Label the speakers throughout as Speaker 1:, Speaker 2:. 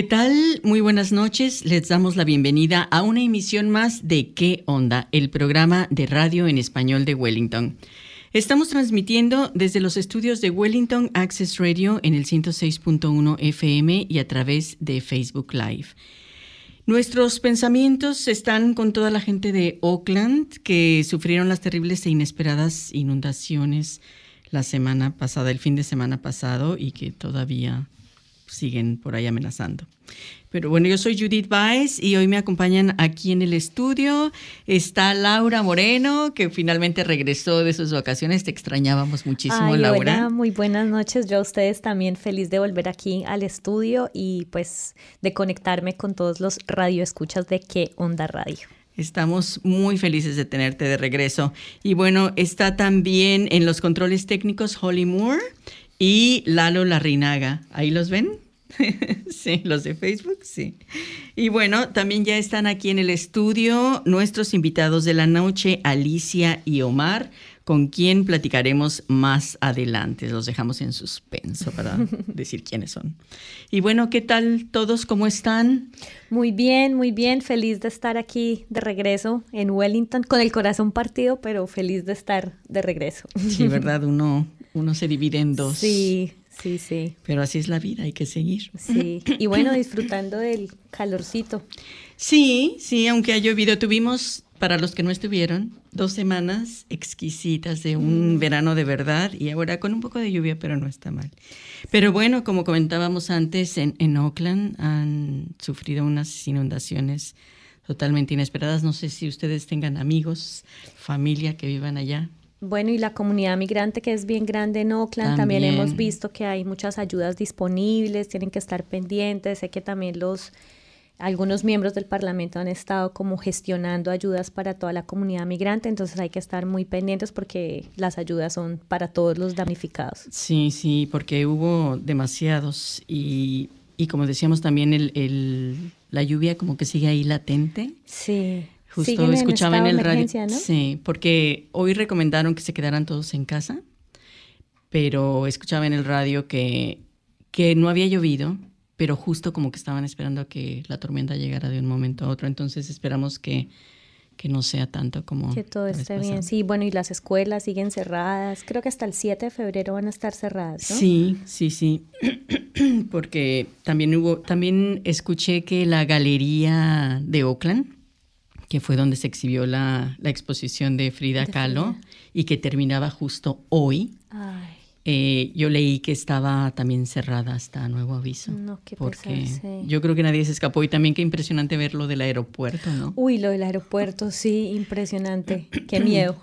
Speaker 1: ¿Qué tal? Muy buenas noches. Les damos la bienvenida a una emisión más de ¿Qué onda? El programa de radio en español de Wellington. Estamos transmitiendo desde los estudios de Wellington Access Radio en el 106.1 FM y a través de Facebook Live. Nuestros pensamientos están con toda la gente de Oakland que sufrieron las terribles e inesperadas inundaciones la semana pasada, el fin de semana pasado y que todavía siguen por ahí amenazando. Pero bueno, yo soy Judith Baez y hoy me acompañan aquí en el estudio. Está Laura Moreno, que finalmente regresó de sus vacaciones. Te extrañábamos muchísimo,
Speaker 2: Ay,
Speaker 1: Laura.
Speaker 2: Hola, muy buenas noches. Yo a ustedes también feliz de volver aquí al estudio y pues de conectarme con todos los radioescuchas de qué onda radio.
Speaker 1: Estamos muy felices de tenerte de regreso. Y bueno, está también en los controles técnicos Holly Moore y Lalo Larrinaga. ¿Ahí los ven? sí, los de Facebook, sí. Y bueno, también ya están aquí en el estudio nuestros invitados de la noche, Alicia y Omar, con quien platicaremos más adelante. Los dejamos en suspenso para decir quiénes son. Y bueno, ¿qué tal todos? ¿Cómo están?
Speaker 2: Muy bien, muy bien. Feliz de estar aquí de regreso en Wellington, con el corazón partido, pero feliz de estar de regreso.
Speaker 1: Sí, ¿verdad? Uno, uno se divide en dos.
Speaker 2: Sí, sí, sí.
Speaker 1: Pero así es la vida, hay que seguir.
Speaker 2: Sí, y bueno, disfrutando del calorcito.
Speaker 1: Sí, sí, aunque ha llovido, tuvimos, para los que no estuvieron, dos semanas exquisitas de un verano de verdad y ahora con un poco de lluvia, pero no está mal. Pero bueno, como comentábamos antes, en, en Oakland han sufrido unas inundaciones totalmente inesperadas. No sé si ustedes tengan amigos, familia que vivan allá.
Speaker 2: Bueno, y la comunidad migrante que es bien grande en Oakland, también,
Speaker 1: También.
Speaker 2: hemos visto que hay muchas ayudas disponibles, tienen que estar pendientes. Sé que también los algunos miembros del Parlamento han estado como gestionando ayudas para toda la comunidad migrante, entonces hay que estar muy pendientes porque las ayudas son para todos los damnificados.
Speaker 1: Sí, sí, porque hubo demasiados y, y como decíamos también, el, el- la lluvia como que sigue ahí latente.
Speaker 2: Sí.
Speaker 1: Justo escuchaba en, el radio.
Speaker 2: ¿no?
Speaker 1: Sí, porque hoy recomendaron que se quedaran todos en casa, pero escuchaba en el radio que, que no había llovido, pero justo como que estaban esperando a que la tormenta llegara de un momento a otro. Entonces esperamos que, que no sea tanto como.
Speaker 2: Que todo esté bien. Sí, bueno, y las escuelas siguen cerradas. Creo que hasta el 7 de febrero van a estar cerradas, ¿no?
Speaker 1: Sí, sí, sí. Porque también hubo, también escuché que la galería de Oakland, que fue donde se exhibió la, la exposición de Frida
Speaker 2: De
Speaker 1: Kahlo
Speaker 2: Frida.
Speaker 1: y que terminaba justo hoy,
Speaker 2: Ay,
Speaker 1: eh, yo leí que estaba también cerrada hasta nuevo aviso.
Speaker 2: No, qué
Speaker 1: porque
Speaker 2: pesar, sí.
Speaker 1: yo creo que nadie se escapó y también qué impresionante ver lo del aeropuerto, ¿no?
Speaker 2: Uy, lo del aeropuerto, sí, impresionante. Qué miedo.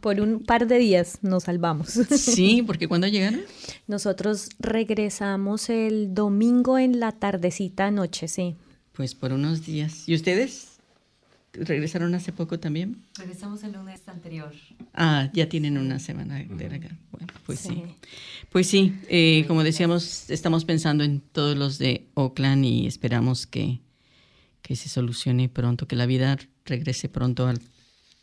Speaker 2: Por un par de días nos salvamos.
Speaker 1: Sí, porque cuando llegaron?
Speaker 2: Nosotros regresamos el domingo en la tardecita noche, sí.
Speaker 1: Pues por unos días. ¿Y ustedes? ¿Regresaron hace poco también?
Speaker 3: Regresamos el lunes anterior.
Speaker 1: Ah, ya tienen una semana de acá. Bueno, pues sí.
Speaker 2: Sí.
Speaker 1: Pues sí, eh, como decíamos, estamos pensando en todos los de Oakland y esperamos que, que se solucione pronto, que la vida regrese pronto al,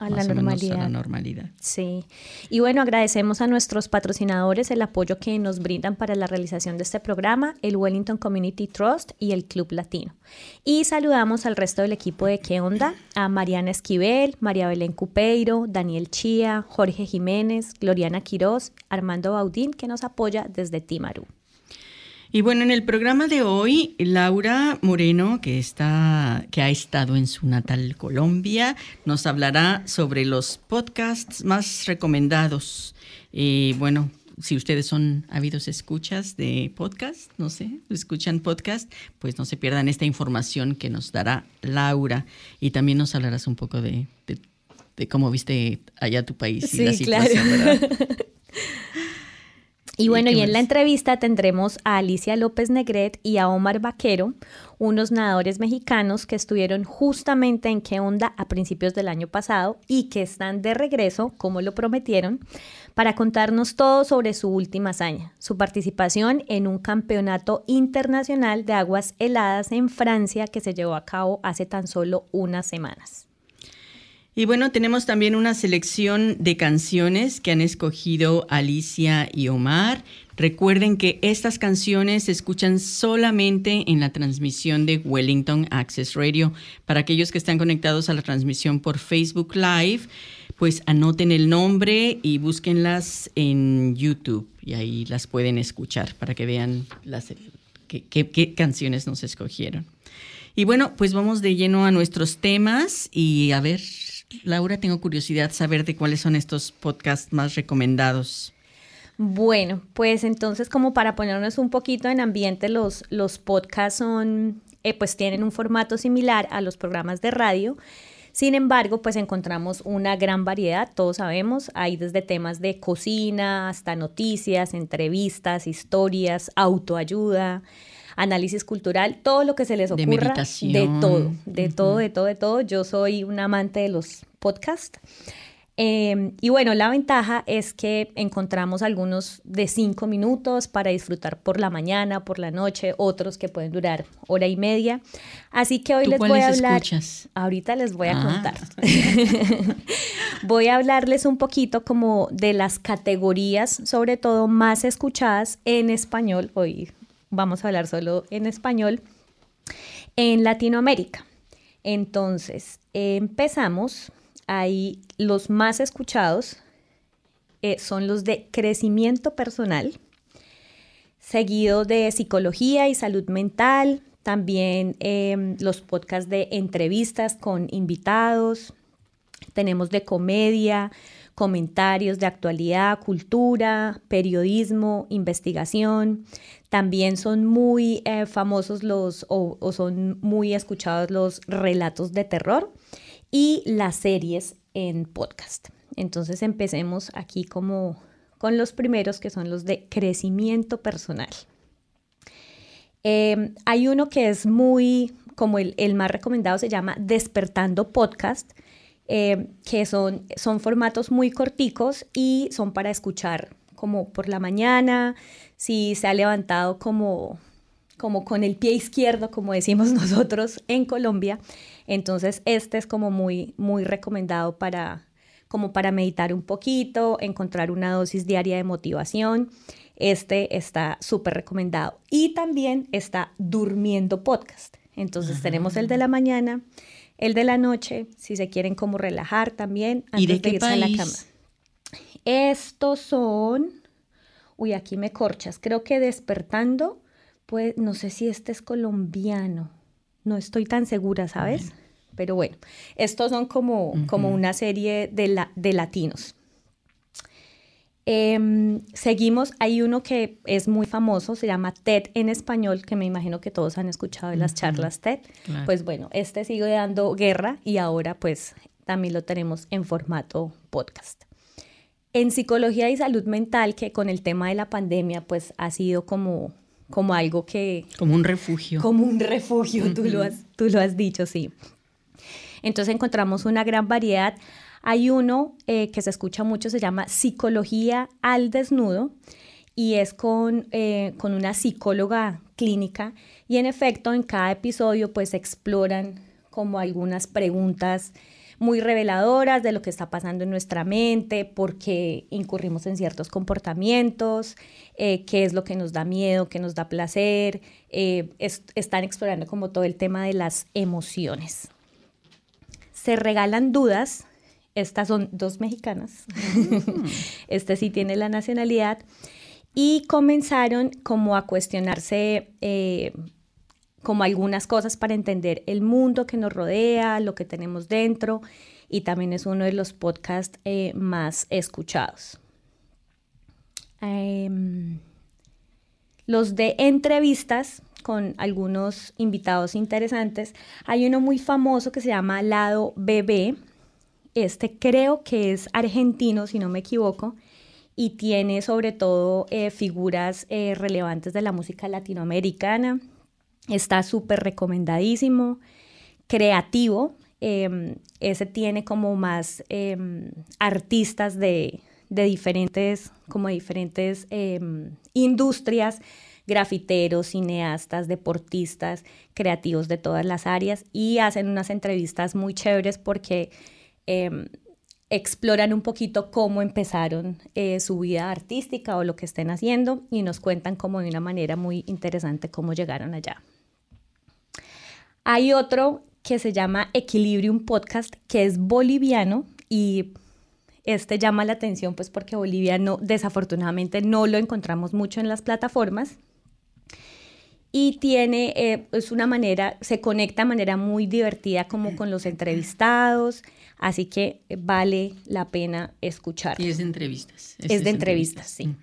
Speaker 2: A la
Speaker 1: a
Speaker 2: normalidad. Sí, y bueno, agradecemos a nuestros patrocinadores el apoyo que nos brindan para la realización de este programa, el Wellington Community Trust y el Club Latino. Y saludamos al resto del equipo de ¿Qué onda? A Mariana Esquivel, María Belén Cupeiro, Daniel Chía, Jorge Jiménez, Gloriana Quiroz, Armando Baudín, que nos apoya desde Timaru.
Speaker 1: Y bueno, en el programa de hoy, Laura Moreno, que está, que ha estado en su natal Colombia, nos hablará sobre los podcasts más recomendados. Y bueno, si ustedes son ávidos escuchas de podcast, no sé, escuchan podcast, pues no se pierdan esta información que nos dará Laura. Y también nos hablarás un poco de, de- de cómo viste allá tu país y la
Speaker 2: Sí, claro.
Speaker 1: situación, ¿verdad?
Speaker 2: Y bueno, y en la entrevista tendremos a Alicia López Negret y a Omar Vaquero, unos nadadores mexicanos que estuvieron justamente en qué onda a principios del año pasado y que están de regreso, como lo prometieron, para contarnos todo sobre su última hazaña, su participación en un campeonato internacional de aguas heladas en Francia que se llevó a cabo hace tan solo unas semanas.
Speaker 1: Y bueno, tenemos también una selección de canciones que han escogido Alicia y Omar. Recuerden que estas canciones se escuchan solamente en la transmisión de Wellington Access Radio. Para aquellos que están conectados a la transmisión por Facebook Live, pues anoten el nombre y búsquenlas en YouTube y ahí las pueden escuchar para que vean las, qué canciones nos escogieron. Y bueno, pues vamos de lleno a nuestros temas y a ver Laura, tengo curiosidad saber de cuáles son estos podcasts más recomendados.
Speaker 2: Bueno, pues entonces como para ponernos un poquito en ambiente, los, los podcasts son, eh, pues tienen un formato similar a los programas de radio. Sin embargo, pues encontramos una gran variedad, todos sabemos, hay desde temas de cocina hasta noticias, entrevistas, historias, autoayuda, análisis cultural, todo lo que se les ocurra, de, todo, de todo, de todo, de todo. Yo soy un amante de los podcasts. Em, y bueno, la ventaja es que encontramos algunos de cinco minutos para disfrutar por la mañana, por la noche, otros que pueden durar hora y media. Así que hoy les voy a hablar. Ahorita les voy a ah. contar. voy a hablarles un poquito como de las categorías, sobre todo más escuchadas en español. Hoy vamos a hablar solo en español, en Latinoamérica. Entonces, empezamos. Ahí los más escuchados eh, son los de crecimiento personal, seguido de psicología y salud mental, también em, los podcasts de entrevistas con invitados, tenemos de comedia, comentarios de actualidad, cultura, periodismo, investigación. También son muy eh, famosos los o, son muy escuchados los relatos de terror y las series en podcast. Entonces empecemos aquí como con los primeros que son los de crecimiento personal. Em, hay uno que es muy, como el, el, más recomendado, se llama Despertando Podcast, em, que son, son formatos muy corticos y son para escuchar como por la mañana, si se ha levantado como, como con el pie izquierdo, como decimos nosotros en Colombia. Entonces, este es como muy, muy recomendado para, como para meditar un poquito, encontrar una dosis diaria de motivación. Este está súper recomendado. Y también está Durmiendo Podcast. Entonces tenemos el de la mañana, el de la noche, si se quieren como relajar también
Speaker 1: antes de, irse a la cama.
Speaker 2: Estos son, uy, aquí me corchas, creo que despertando, pues no sé si este es colombiano, no estoy tan segura, ¿sabes? Pero bueno, estos son como, como una serie de, la, de latinos. Em, seguimos, hay uno que es muy famoso, se llama TED en español, que me imagino que todos han escuchado de las charlas TED. Pues bueno, este sigue dando guerra y ahora pues también lo tenemos en formato podcast en psicología y salud mental, que con el tema de la pandemia, pues ha sido como, como algo que...
Speaker 1: Como un refugio.
Speaker 2: Como un refugio, tú, lo has, tú lo has dicho, sí. Entonces encontramos una gran variedad. Hay uno eh, que se escucha mucho, se llama Psicología al Desnudo y es con, eh, con una psicóloga clínica y en efecto en cada episodio pues exploran como algunas preguntas muy reveladoras de lo que está pasando en nuestra mente, por qué incurrimos en ciertos comportamientos, eh, qué es lo que nos da miedo, qué nos da placer. Están explorando como todo el tema de las emociones. Se regalan dudas. Estas son dos mexicanas. Mm. este sí tiene la nacionalidad. Y comenzaron como a cuestionarse eh, como algunas cosas para entender el mundo que nos rodea, lo que tenemos dentro, y también es uno de los podcasts eh, más escuchados. Em, los de entrevistas con algunos invitados interesantes. Hay uno muy famoso que se llama Lado BB. Este creo que es argentino, si no me equivoco, y tiene sobre todo eh, figuras eh, relevantes de la música latinoamericana. Está súper recomendadísimo, creativo. Em, ese tiene como más em, artistas de, de, diferentes, como diferentes em, industrias, grafiteros, cineastas, deportistas, creativos de todas las áreas y hacen unas entrevistas muy chéveres porque exploran un poquito cómo empezaron eh, su vida artística o lo que estén haciendo y nos cuentan como de una manera muy interesante cómo llegaron allá. Hay otro que se llama Equilibrium Podcast, que es boliviano y este llama la atención pues porque Bolivia desafortunadamente no lo encontramos mucho en las plataformas y tiene, eh, es una manera, se conecta de manera muy divertida como con los entrevistados, así que vale la pena escuchar.
Speaker 1: Y es de entrevistas.
Speaker 2: Es, de entrevistas, sí.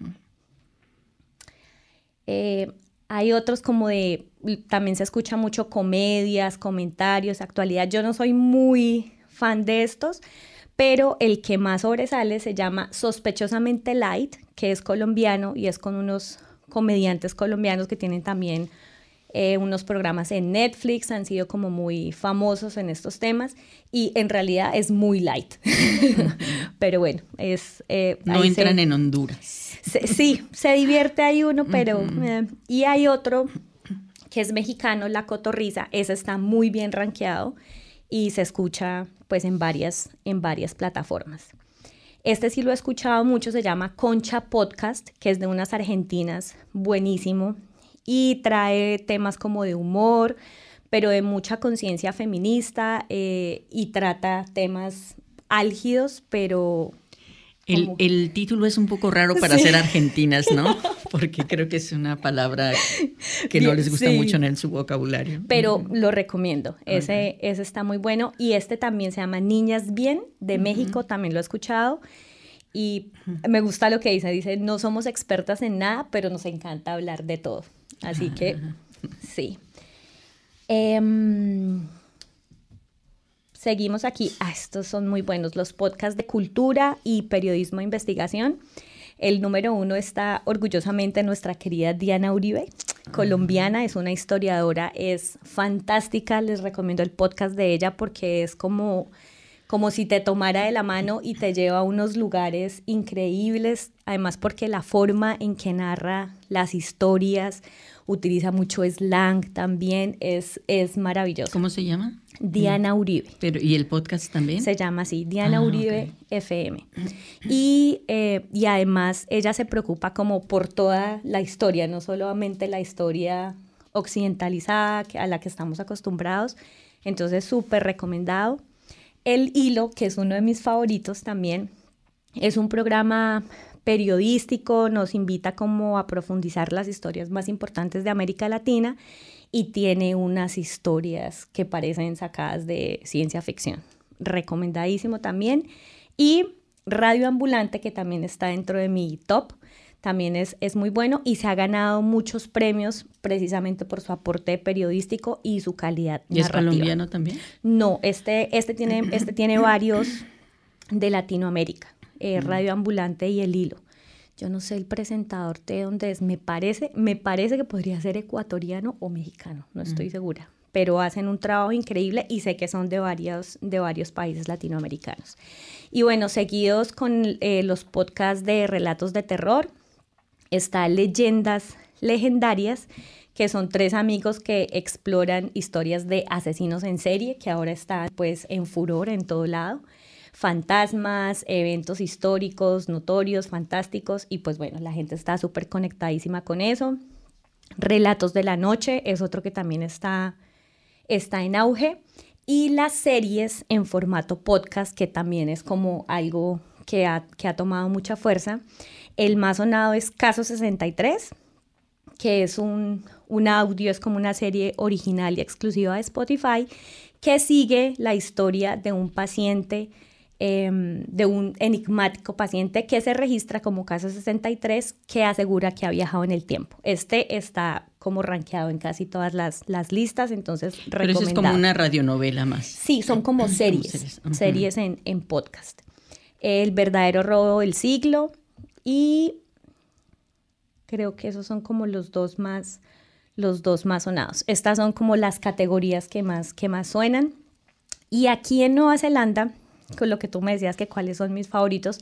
Speaker 2: Eh, hay otros como de, también se escucha mucho comedias, comentarios, actualidad. Yo no soy muy fan de estos, pero el que más sobresale se llama Sospechosamente Light, que es colombiano y es con unos comediantes colombianos que tienen también eh, unos programas en Netflix, han sido como muy famosos en estos temas y en realidad es muy light. pero bueno, es...
Speaker 1: Eh, no entran en Honduras.
Speaker 2: sí, se divierte ahí uno, pero... Eh, y hay otro que es mexicano, La Cotorriza, ese está muy bien rankeado y se escucha pues en varias, en varias plataformas. Este sí lo he escuchado mucho, se llama Concha Podcast, que es de unas argentinas, buenísimo. Y trae temas como de humor, pero de mucha conciencia feminista eh, y trata temas álgidos, pero...
Speaker 1: El, título es un poco raro para ser argentinas, ¿no? Porque creo que es una palabra que no les gusta mucho en su vocabulario.
Speaker 2: Pero lo recomiendo, ese, ese está muy bueno. Y este también se llama Niñas Bien, de México, también lo he escuchado. Y me gusta lo que dice, dice, no somos expertas en nada, pero nos encanta hablar de todo. Así que, sí. Em, seguimos aquí. Ah, estos son muy buenos, los podcasts de cultura y periodismo de investigación. El número uno está orgullosamente nuestra querida Diana Uribe, colombiana, es una historiadora, es fantástica, les recomiendo el podcast de ella porque es como como si te tomara de la mano y te lleva a unos lugares increíbles, además porque la forma en que narra las historias, utiliza mucho slang también, es, es maravilloso.
Speaker 1: ¿Cómo se llama?
Speaker 2: Diana Uribe.
Speaker 1: Pero, ¿Y el podcast también?
Speaker 2: Se llama así, Diana ah, Uribe FM. Y, eh, y además ella se preocupa como por toda la historia, no solamente la historia occidentalizada a la que estamos acostumbrados. Entonces, súper recomendado. El Hilo, que es uno de mis favoritos también, es un programa periodístico, nos invita como a profundizar las historias más importantes de América Latina y tiene unas historias que parecen sacadas de ciencia ficción. Recomendadísimo también. Y Radio Ambulante, que también está dentro de mi top, también es, es muy bueno y se ha ganado muchos premios precisamente por su aporte periodístico y su calidad.
Speaker 1: ¿Y es colombiano también?
Speaker 2: No, este, este, tiene, este tiene varios de Latinoamérica, eh, Radio Ambulante y El Hilo. Yo no sé el presentador de dónde es, me parece, me parece que podría ser ecuatoriano o mexicano, no estoy segura pero hacen un trabajo increíble y sé que son de varios, de varios países latinoamericanos. Y bueno, seguidos con eh, los podcasts de relatos de terror, está Leyendas Legendarias, que son tres amigos que exploran historias de asesinos en serie, que ahora están pues en furor en todo lado. Fantasmas, eventos históricos, notorios, fantásticos, y pues bueno, la gente está súper conectadísima con eso. Relatos de la noche es otro que también está, está en auge. Y las series en formato podcast, que también es como algo que ha, que ha tomado mucha fuerza. El más sonado es Caso 63, que es un, audio, es como una serie original y exclusiva de Spotify, que sigue la historia de un paciente, em, de un enigmático paciente que se registra como caso 63, que asegura que ha viajado en el tiempo. Este está como rankeado en casi todas las, listas, entonces
Speaker 1: Pero eso es como una radionovela más.
Speaker 2: Sí, son como series, series, en, en podcast. El verdadero robo del siglo, y creo que esos son como los dos más, los dos más sonados. Estas son como las categorías que más, que más suenan. Y aquí en Nueva Zelanda, con lo que tú me decías que cuáles son mis favoritos,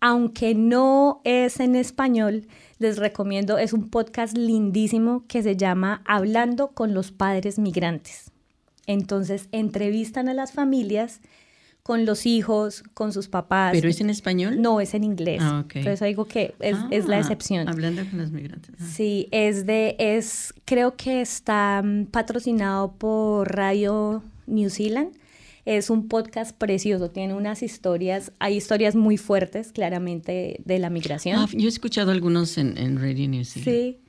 Speaker 2: aunque no es en español, les recomiendo, es un podcast lindísimo que se llama Hablando con los padres migrantes. Entonces entrevistan a las familias con los hijos, con sus papás.
Speaker 1: ¿Pero es en español?
Speaker 2: No, es en inglés. Ah, okay. Entonces digo que es, es, la ah, excepción.
Speaker 1: Hablando con los migrantes.
Speaker 2: Ah. Sí, es de, es, creo que está mm, patrocinado por Radio New Zealand es un podcast precioso, tiene unas historias, hay historias muy fuertes, claramente, de la migración. Ah,
Speaker 1: yo he escuchado algunos en, Radio New
Speaker 2: Zealand. Sí.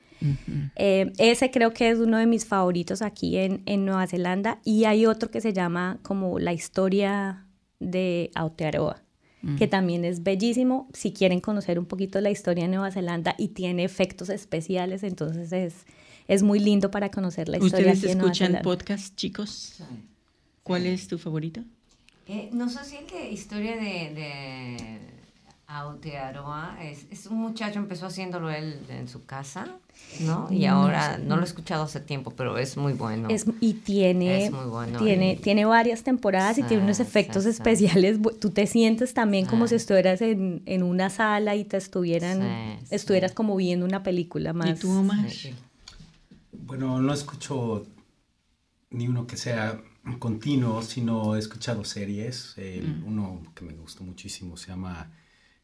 Speaker 2: Eh, ese creo que es uno de mis favoritos aquí en, Nueva Zelanda y hay otro que se llama como la historia de Aotearoa que también es bellísimo si quieren conocer un poquito la historia de Nueva Zelanda y tiene efectos especiales, entonces es, es muy lindo para conocer la historia.
Speaker 1: ¿Ustedes escuchan podcast, chicos? Sí. ¿Cuál es tu favorito?
Speaker 3: Eh, no sé si el de historia de, de Aotearoa es, es, un muchacho, empezó haciéndolo él en su casa, ¿no? Y ahora no lo he escuchado hace tiempo, pero es muy bueno.
Speaker 2: Es, y tiene, tiene, tiene varias temporadas y tiene unos efectos especiales. Tú te sientes también como si estuvieras en, en, una sala y te estuvieran, estuvieras como viendo una película más.
Speaker 1: ¿Y tú, Omar?
Speaker 4: Bueno, no escucho ni uno que sea continuo, sino he escuchado series. Mm. Uno que me gustó muchísimo se llama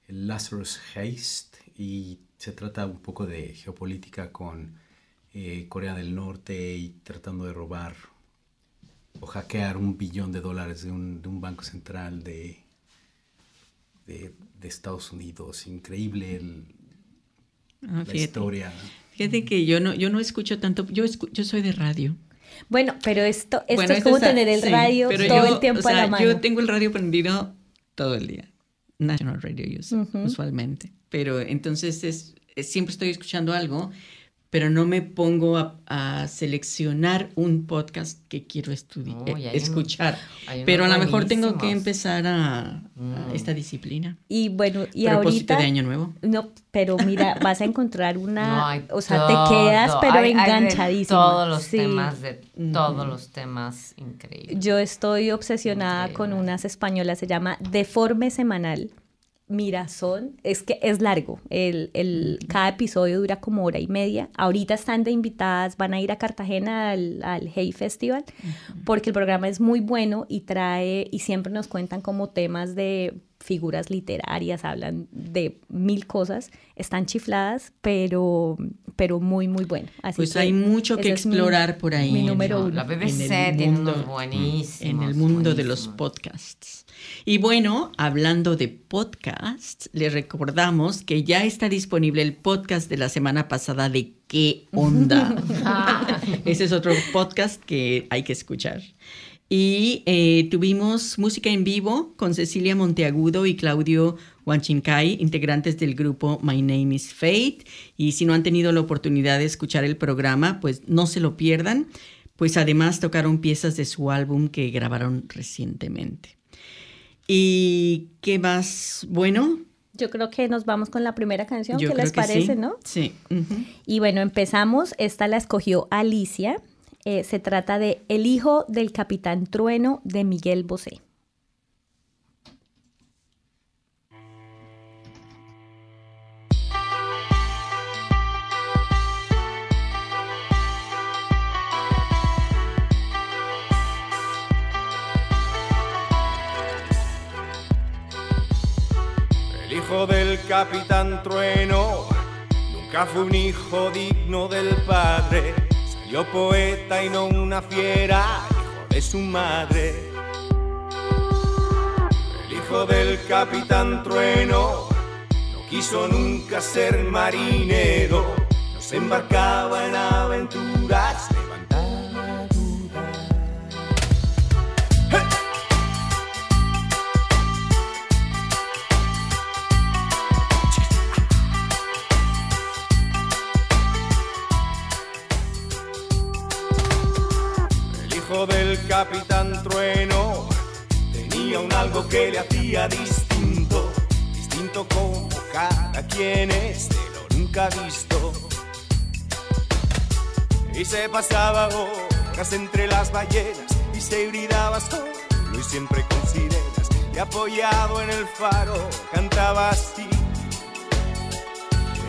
Speaker 4: Lazarus Heist y se trata un poco de geopolítica con eh, Corea del Norte y tratando de robar o hackear un billón de dólares de un, de un banco central de, de, Estados Unidos. Increíble ah, la historia.
Speaker 1: Fíjate que yo no, yo no escucho tanto, yo, yo soy de radio.
Speaker 2: Bueno, pero esto, esto es como tener el radio todo el tiempo a la mano.
Speaker 1: Yo tengo el radio prendido todo el día. National Radio usualmente. Pero entonces es, siempre estoy escuchando algo pero no me pongo a, seleccionar un podcast que quiero estudiar, eh, escuchar. pero a lo mejor tengo que empezar a, mm. esta disciplina.
Speaker 2: Y bueno, y ahorita...
Speaker 1: de año nuevo.
Speaker 2: No, pero mira, vas a encontrar una... o sea, te quedas pero enganchadísimo.
Speaker 3: todos los temas, de todos los temas increíbles.
Speaker 2: Yo estoy obsesionada con unas españolas, se llama Deforme Semanal Mira, son, es que es largo, el, el, cada episodio dura como hora y media. Ahorita están de invitadas, van a ir a Cartagena al, al Hey Festival, porque el programa es muy bueno y trae, y siempre nos cuentan como temas de figuras literarias, hablan de mil cosas, están chifladas, pero, pero muy, muy bueno.
Speaker 1: Así pues hay mucho que explorar por ahí.
Speaker 2: Mi número uno.
Speaker 3: La BBC tiene unos buenísimos.
Speaker 1: En el mundo de los podcasts. Y bueno, hablando de podcasts, les recordamos que ya está disponible el podcast de la semana pasada de ¿Qué onda? Ese es otro podcast que hay que escuchar. Y eh, tuvimos música en vivo con Cecilia Monteagudo y Claudio Huanchincay, integrantes del grupo My Name is Fate. Y si no han tenido la oportunidad de escuchar el programa, pues no se lo pierdan, pues además tocaron piezas de su álbum que grabaron recientemente. ¿Y qué más? Bueno.
Speaker 2: Yo creo que nos vamos con la primera canción, ¿qué les parece, no?
Speaker 1: Sí.
Speaker 2: Y bueno, empezamos. Esta la escogió Alicia. Eh, se trata de El hijo del capitán Trueno de Miguel Bosé.
Speaker 5: Hijo del capitán Trueno. Nunca fue un hijo digno del padre. Yo poeta y no una fiera, hijo de su madre. El hijo del capitán Trueno no quiso nunca ser marinero, no se embarcaba en aventuras capitán Trueno tenía un algo que le hacía distinto, distinto como cada quien es de lo nunca visto. Y se pasaba horas entre las ballenas y se gritaba solo y siempre con sirenas. Y apoyado en el faro cantaba así.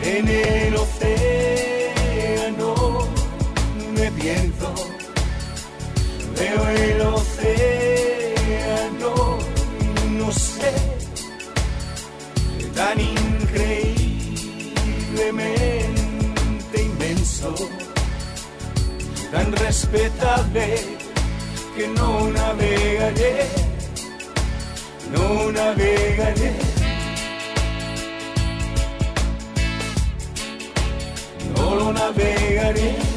Speaker 5: En el océano me pierdo, el océano no sé, tan increíblemente inmenso, tan respetable que no navegaré, no navegaré. No lo navegaré.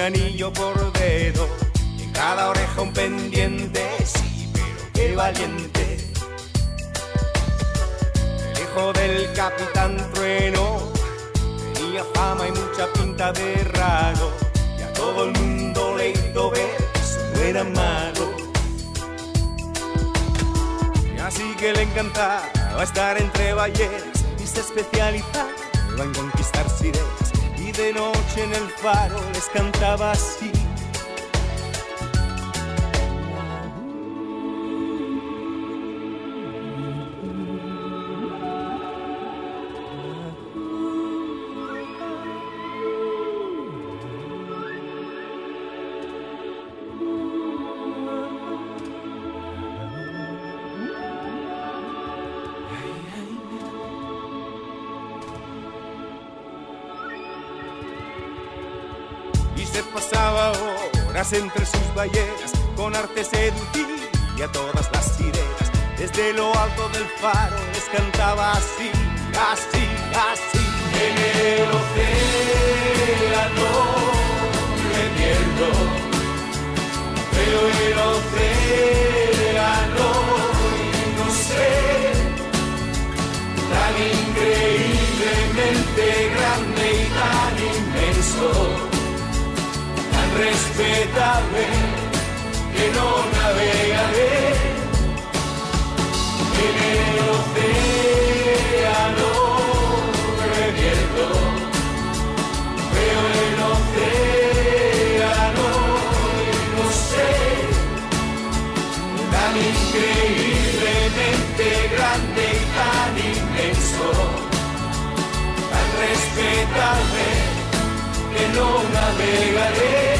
Speaker 5: Anillo por dedo en cada oreja un pendiente, sí, pero qué valiente. El hijo del capitán Trueno tenía fama y mucha pinta de raro y a todo el mundo le hizo ver que eso no era malo. Y así que le encantaba estar entre ballenas y se especializaba en conquistar sirenas. De noche en el faro les cantaba así. Pasaba horas entre sus ballenas con arte seducía a todas las sirenas. Desde lo alto del faro les cantaba así, así, así. En el océano me pierdo, veo el océano y no sé, tan increíblemente grande y tan inmenso tan respetable que no navegaré en el océano revierto. Veo el océano y no sé tan increíblemente grande y tan inmenso tan respetable que no navegaré,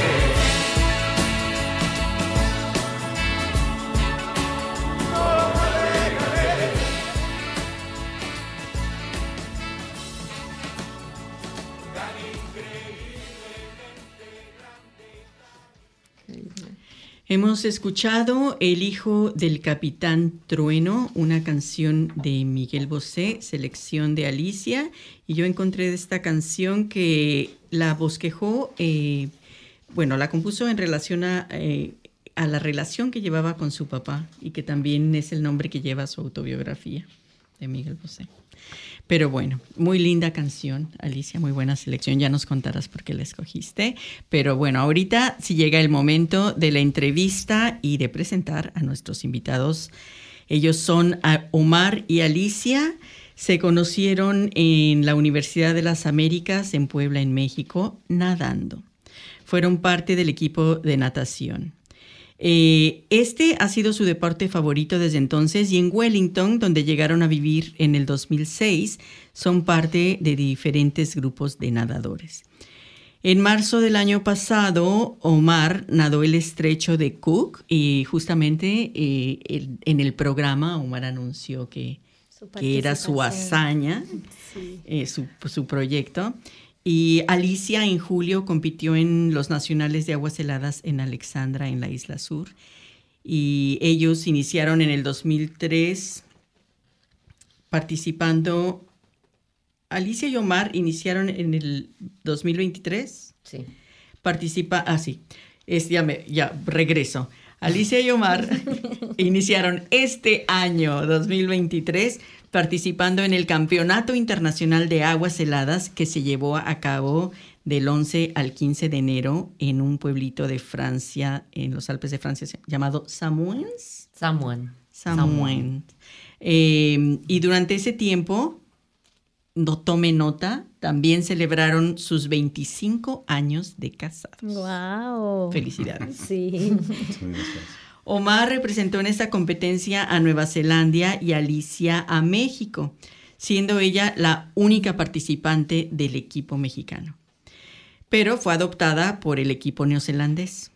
Speaker 1: Hemos escuchado El hijo del capitán Trueno, una canción de Miguel Bosé, selección de Alicia, y yo encontré esta canción que la bosquejó, eh, bueno, la compuso en relación eh, a la relación que llevaba con su papá y que también es el nombre que lleva su autobiografía de Miguel Bosé. Pero bueno, muy linda canción, Alicia, muy buena selección. Ya nos contarás por qué la escogiste. Pero bueno, ahorita sí llega el momento de la entrevista y de presentar a nuestros invitados. Ellos son Omar y Alicia. Se conocieron en la Universidad de las Américas en Puebla, en México, nadando. Fueron parte del equipo de natación. Eh, este ha sido su deporte favorito desde entonces y en Wellington, donde llegaron a vivir en el 2006, son parte de diferentes grupos de nadadores. En marzo del año pasado, Omar nadó el estrecho de Cook y justamente eh, el- en el programa Omar anunció que, era su hazaña,
Speaker 2: Sí.
Speaker 1: eh, su, su proyecto. Y Alicia en julio compitió en los nacionales de aguas heladas en Alexandra, en la Isla Sur. Y ellos iniciaron en el 2003 participando. Alicia y Omar iniciaron en el 2023.
Speaker 3: Sí.
Speaker 1: Participa, ah, sí, es, ya, me, ya regreso. Alicia y Omar iniciaron este año 2023 participando en el Campeonato Internacional de Aguas Heladas que se llevó a cabo del 11 al 15 de enero en un pueblito de Francia, en los Alpes de Francia, llamado Samuens.
Speaker 3: Samuel.
Speaker 1: Samuel. Eh, y durante ese tiempo, no tome nota, también celebraron sus 25 años de casados.
Speaker 2: ¡Wow!
Speaker 1: Felicidades.
Speaker 2: Sí.
Speaker 1: Omar representó en esta competencia a Nueva Zelanda y Alicia a México, siendo ella la única participante del equipo mexicano. Pero fue adoptada por el equipo neozelandés.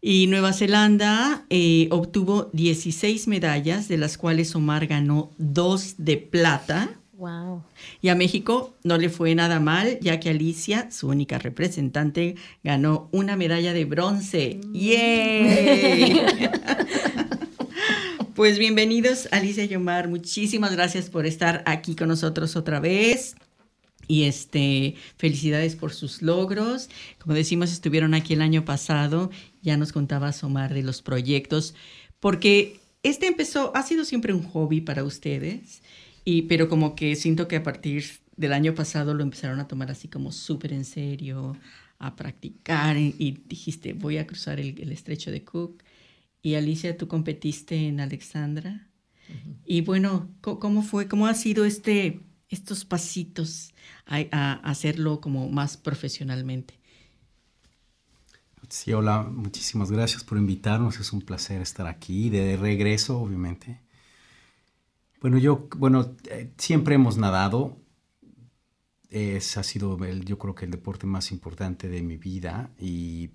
Speaker 1: Y Nueva Zelanda eh, obtuvo 16 medallas, de las cuales Omar ganó dos de plata.
Speaker 2: Wow.
Speaker 1: Y a México no le fue nada mal, ya que Alicia, su única representante, ganó una medalla de bronce. ¡Yay! pues bienvenidos, Alicia y Omar. Muchísimas gracias por estar aquí con nosotros otra vez. Y este, felicidades por sus logros. Como decimos, estuvieron aquí el año pasado. Ya nos contaba Omar de los proyectos, porque este empezó, ha sido siempre un hobby para ustedes, y, pero como que siento que a partir del año pasado lo empezaron a tomar así como súper en serio, a practicar, y dijiste, voy a cruzar el, el estrecho de Cook. Y Alicia, tú competiste en Alexandra. Y bueno, ¿cómo fue? ¿Cómo ha sido este, estos pasitos a, a hacerlo como más profesionalmente?
Speaker 4: Sí, hola, muchísimas gracias por invitarnos. Es un placer estar aquí, de regreso, obviamente. Bueno, yo, bueno, eh, siempre hemos nadado. Es, ha sido, el, yo creo que el deporte más importante de mi vida y,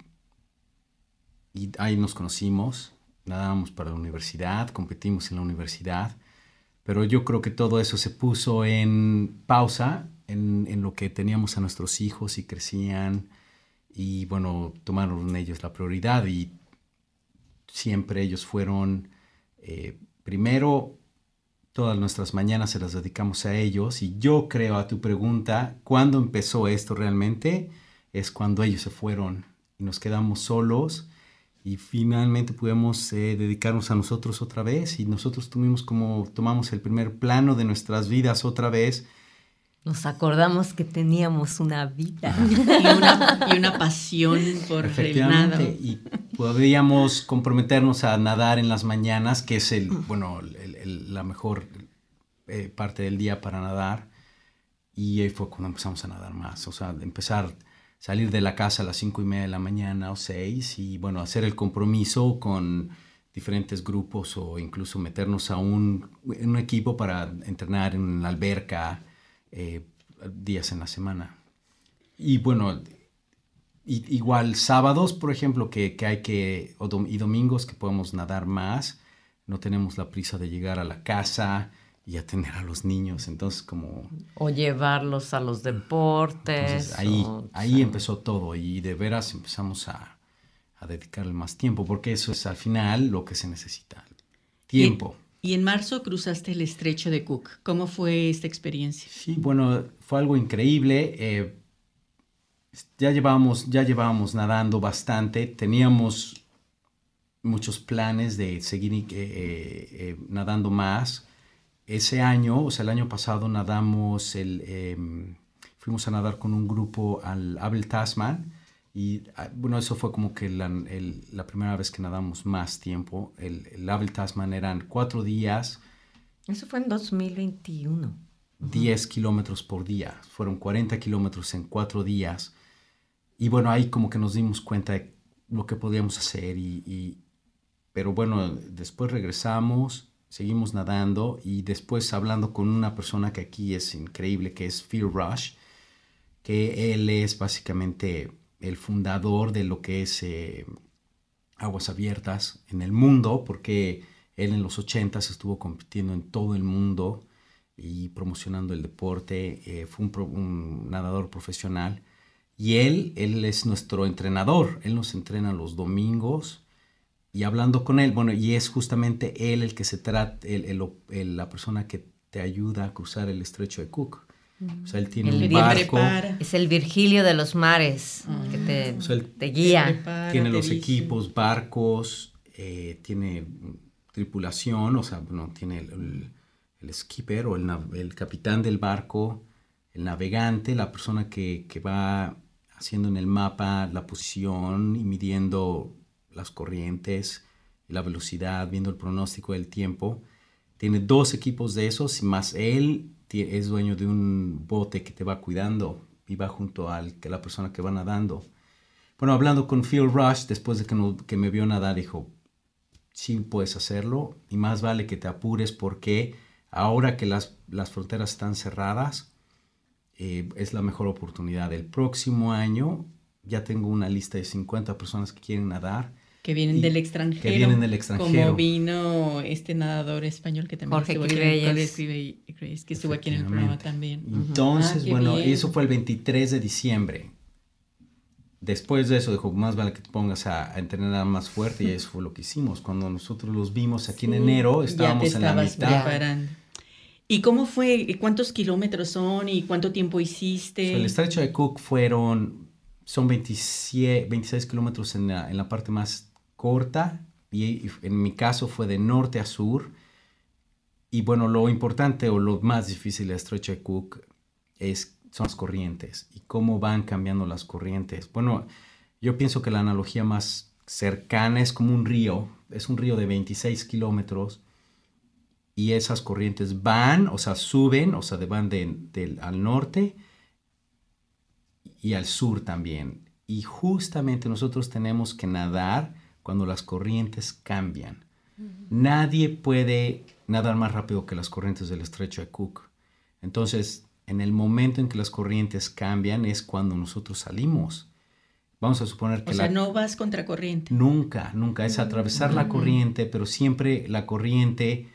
Speaker 4: ahí nos conocimos. Nadábamos para la universidad, competimos en la universidad, pero yo creo que todo eso se puso en pausa en, en lo que teníamos a nuestros hijos y crecían y bueno, tomaron ellos la prioridad y siempre ellos fueron, eh, primero, todas nuestras mañanas se las dedicamos a ellos y yo creo a tu pregunta, ¿cuándo empezó esto realmente? Es cuando ellos se fueron y nos quedamos solos y finalmente pudimos eh, dedicarnos a nosotros otra vez y nosotros tuvimos como, tomamos el primer plano de nuestras vidas otra vez
Speaker 3: nos acordamos que teníamos una vida.
Speaker 1: Y una, y una pasión por el nado.
Speaker 4: Y podríamos comprometernos a nadar en las mañanas, que es el, bueno, el, el, la mejor eh, parte del día para nadar. Y ahí fue cuando empezamos a nadar más. O sea, empezar, salir de la casa a las cinco y media de la mañana o seis y, bueno, hacer el compromiso con diferentes grupos o incluso meternos a un, en un equipo para entrenar en la alberca eh, días en la semana. Y bueno, y, igual sábados, por ejemplo, que, que hay que, y domingos que podemos nadar más, no tenemos la prisa de llegar a la casa y atender a los niños, entonces como...
Speaker 3: O llevarlos a los deportes.
Speaker 4: Entonces, ahí
Speaker 3: o,
Speaker 4: ahí empezó todo y de veras empezamos a, a dedicarle más tiempo, porque eso es al final lo que se necesita, tiempo.
Speaker 1: Y y en marzo cruzaste el estrecho de Cook. ¿Cómo fue esta experiencia?
Speaker 4: Sí, bueno, fue algo increíble. Eh, ya, llevábamos, ya llevábamos nadando bastante. Teníamos muchos planes de seguir eh, eh, nadando más. Ese año, o sea, el año pasado nadamos, el, fuimos a nadar con un grupo al Abel Tasman y bueno, eso fue como que la, el, la primera vez que nadamos más tiempo. El, el Abel Tasman eran cuatro días.
Speaker 3: Eso fue en 2021.
Speaker 4: 10 uh-huh. kilómetros por día. Fueron 40 kilómetros en cuatro días. Y bueno, ahí como que nos dimos cuenta de lo que podíamos hacer. Y, y, pero bueno, después regresamos, seguimos nadando y después hablando con una persona que aquí es increíble, que es Phil Rush, que él es básicamente el fundador de lo que es eh, Aguas Abiertas en el mundo, porque él en los 80 estuvo compitiendo en todo el mundo y promocionando el deporte. Eh, fue un, nadador profesional. Y él, él es nuestro entrenador. Él nos entrena los domingos. Y hablando con él, bueno, y es justamente él el que se trata, el, la persona que te ayuda a cruzar el estrecho de Cook. O sea, él tiene un barco.
Speaker 3: Es el Virgilio de los mares que te, te guía.
Speaker 4: tiene los equipos, barcos, eh, tiene tripulación, o sea, bueno, tiene el, el, skipper o el, el, capitán del barco, el navegante, la persona que, que va haciendo en el mapa la posición y midiendo las corrientes, la velocidad, viendo el pronóstico del tiempo. Tiene dos equipos de esos, más él es dueño de un bote que te va cuidando y va junto a la persona que va nadando. Bueno, hablando con Phil Rush, después de que, que me vio nadar, dijo, sí puedes hacerlo y más vale que te apures porque ahora que las, las fronteras están cerradas, eh, es la mejor oportunidad. El próximo año ya tengo una lista de 50 personas que quieren nadar
Speaker 1: que vienen del extranjero.
Speaker 4: Que vienen del extranjero.
Speaker 1: Como vino este nadador español que también
Speaker 3: estuvo
Speaker 1: aquí,
Speaker 3: en,
Speaker 1: que estuvo aquí en el programa también.
Speaker 4: Entonces, ah, bueno, eso fue el 23 de diciembre. Después de eso dijo, más vale que te pongas a, entrenar más fuerte y eso fue lo que hicimos. Cuando nosotros los vimos aquí en enero, estábamos en la mitad. Preparando.
Speaker 1: ¿Y cómo fue? ¿Cuántos kilómetros son y cuánto tiempo hiciste?
Speaker 4: el estrecho de Cook fueron, son 27, 26 kilómetros en la, en la parte más corta y en mi caso fue de norte a sur. Y bueno, lo importante o lo más difícil de Estrecho de Cook es, son las corrientes y cómo van cambiando las corrientes. Bueno, yo pienso que la analogía más cercana es como un río, es un río de 26 kilómetros y esas corrientes van, o sea, suben, o sea, van de, al norte y al sur también. Y justamente nosotros tenemos que nadar cuando las corrientes cambian. Nadie puede nadar más rápido que las corrientes del estrecho de Cook. Entonces, en el momento en que las corrientes cambian es cuando nosotros salimos. Vamos a suponer que...
Speaker 1: O sea, no vas contra corriente.
Speaker 4: Nunca, nunca. Es atravesar la corriente, pero siempre la corriente...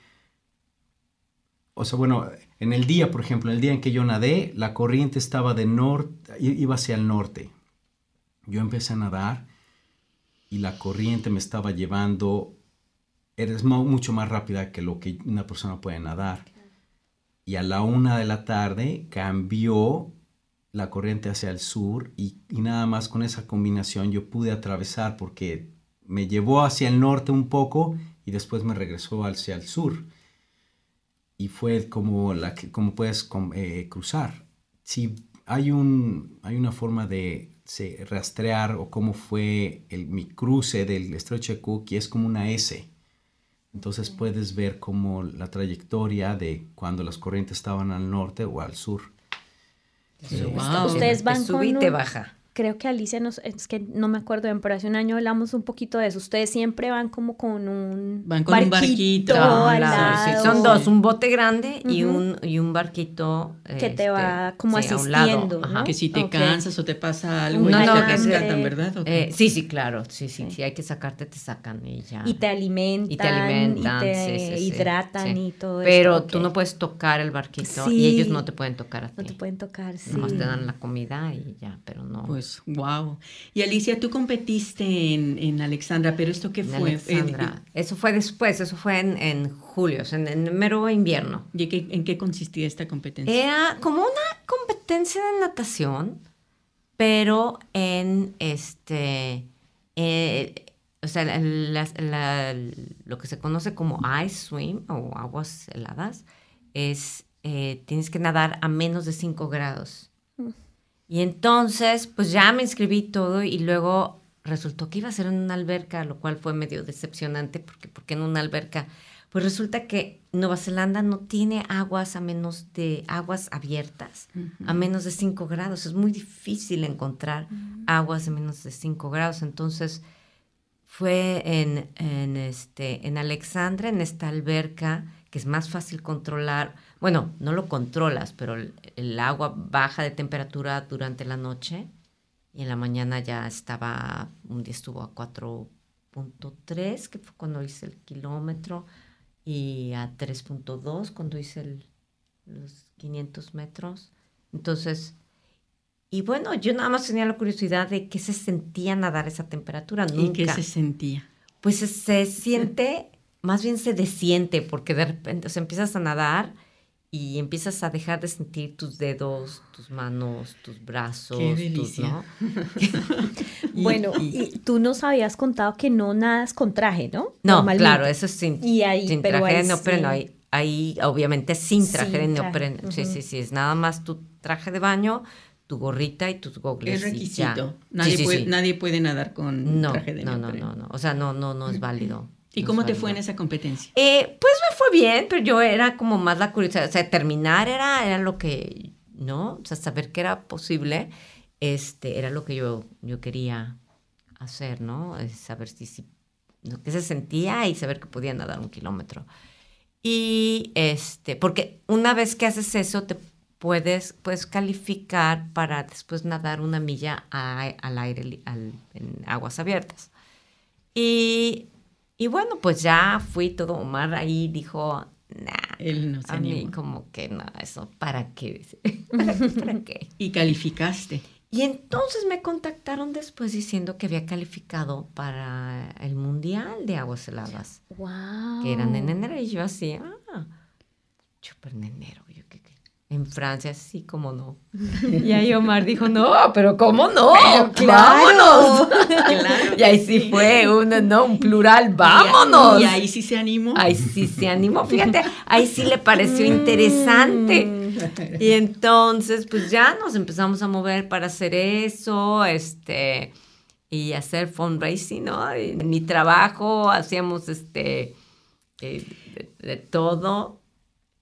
Speaker 4: O sea, bueno, en el día, por ejemplo, en el día en que yo nadé, la corriente estaba de norte, iba hacia el norte. Yo empecé a nadar y la corriente me estaba llevando, eres mucho más rápida que lo que una persona puede nadar. Y a la una de la tarde cambió la corriente hacia el sur y, nada más con esa combinación yo pude atravesar porque me llevó hacia el norte un poco y después me regresó hacia el sur. Y fue como, la, como puedes eh, cruzar. Si hay, un, hay una forma de rastrear o cómo fue el, mi cruce del estrecho de Cook y es como una S. Entonces puedes ver como la trayectoria de cuando las corrientes estaban al norte o al sur.
Speaker 2: Ustedes van con
Speaker 3: un, baja
Speaker 2: creo que Alicia nos, es que no me acuerdo bien, pero hace un año hablamos un poquito de eso. Ustedes siempre van como con un
Speaker 1: van con barquito, un
Speaker 2: barquito
Speaker 3: Son dos, un bote grande y un y un barquito
Speaker 2: que te va este, como asistiendo,
Speaker 1: que si te cansas o te pasa algo, no, no, te rescatan, ¿verdad?
Speaker 3: Eh, sí, sí, claro, sí, sí, sí, hay que sacarte, te sacan y ya.
Speaker 2: Y te alimentan, y te alimentan, y te hidratan y todo
Speaker 3: eso. Pero tú no puedes tocar el barquito y ellos no te pueden tocar a ti.
Speaker 2: No te pueden tocar, sí.
Speaker 3: Nomás te dan la comida y ya, pero no.
Speaker 1: Pues wow. Y Alicia, tú competiste en, Alexandra, pero ¿esto qué fue?
Speaker 3: Alexandra. eso fue después, eso fue en, julio, en el mero invierno.
Speaker 1: ¿Y en qué consistía esta competencia?
Speaker 3: Era como una competencia de natación, pero en este. Eh, o sea, lo que se conoce como ice swim o aguas heladas es eh, tienes que nadar a menos de 5 grados. Mm. Y entonces, pues ya me inscribí todo y luego resultó que iba a ser en una alberca, lo cual fue medio decepcionante porque, porque en una alberca, pues resulta que Nueva Zelanda no tiene aguas a menos de aguas abiertas, a menos de 5 grados. Es muy difícil encontrar aguas de menos de 5 grados. Entonces fue en, en, este, en Alexandra, en esta alberca, que es más fácil controlar bueno, no lo controlas, pero el, agua baja de temperatura durante la noche y en la mañana ya estaba, un día estuvo a 4.3, que fue cuando hice el kilómetro, y a 3.2 cuando hice el, los 500 metros. Entonces, y bueno, yo nada más tenía la curiosidad de qué se sentía nadar esa temperatura. Nunca.
Speaker 1: ¿Y qué se sentía?
Speaker 3: Pues se, se siente, más bien se desiente, porque de repente, o sea, empiezas a nadar y empiezas a dejar de sentir tus dedos, tus manos, tus brazos.
Speaker 1: Qué
Speaker 3: tus-
Speaker 1: delicia.
Speaker 3: ¿no?
Speaker 2: Bueno, y tú nos habías contado que no nadas con traje, ¿no?
Speaker 3: No, claro, eso es sin,
Speaker 2: Y ahí,
Speaker 3: sin
Speaker 2: pero
Speaker 3: traje
Speaker 2: ahí
Speaker 3: de neopreno.
Speaker 2: sí.
Speaker 3: Ahí, ahí obviamente sin traje
Speaker 2: Sin
Speaker 3: de
Speaker 2: traje,
Speaker 3: neopreno. Sí, sí, sí, es nada más tu traje de baño, tu gorrita y tus gogles.
Speaker 1: Es
Speaker 3: y ya.
Speaker 1: requisito. Nadie,
Speaker 3: sí,
Speaker 1: puede,
Speaker 3: sí.
Speaker 1: nadie puede nadar con
Speaker 3: No,
Speaker 1: traje de
Speaker 3: no, no,
Speaker 1: neopreno.
Speaker 3: no, no. O sea, no, no, no es válido.
Speaker 1: ¿Y cómo te fue en esa competencia?
Speaker 3: Eh, pues me fue bien, pero yo era como más la curiosidad. O sea, terminar era, era lo que, ¿no? O sea, saber que era posible, este, era lo que yo, yo quería hacer, ¿no? Es saber si, si, lo que se sentía y saber que podía nadar un kilómetro. Y este, porque una vez que haces eso, te puedes, puedes calificar para después nadar una milla a- al aire, al- en aguas abiertas. Y, y bueno, pues ya fui todo. Omar ahí dijo, nah,
Speaker 1: Él no se
Speaker 3: a mí como que no, eso, ¿para qué? ¿Para, para qué?
Speaker 1: Y calificaste.
Speaker 3: Y entonces me contactaron después diciendo que había calificado para el Mundial de Aguas Heladas,
Speaker 2: Wow.
Speaker 3: que eran en enero. Y yo así, ah, chupa en enero. En Francia, sí, cómo no. Y ahí Omar dijo, no, pero ¿cómo no? ¡Vámonos!
Speaker 1: Claro
Speaker 3: Y ahí sí fue un, no, un plural, ¡vámonos!
Speaker 1: Y ahí sí se animó.
Speaker 3: Ahí sí se animó, fíjate, ahí sí le pareció interesante. Y entonces, pues ya nos empezamos a mover para hacer eso, este, y hacer fundraising, ¿no? Y en mi trabajo hacíamos, este, eh, de, de todo,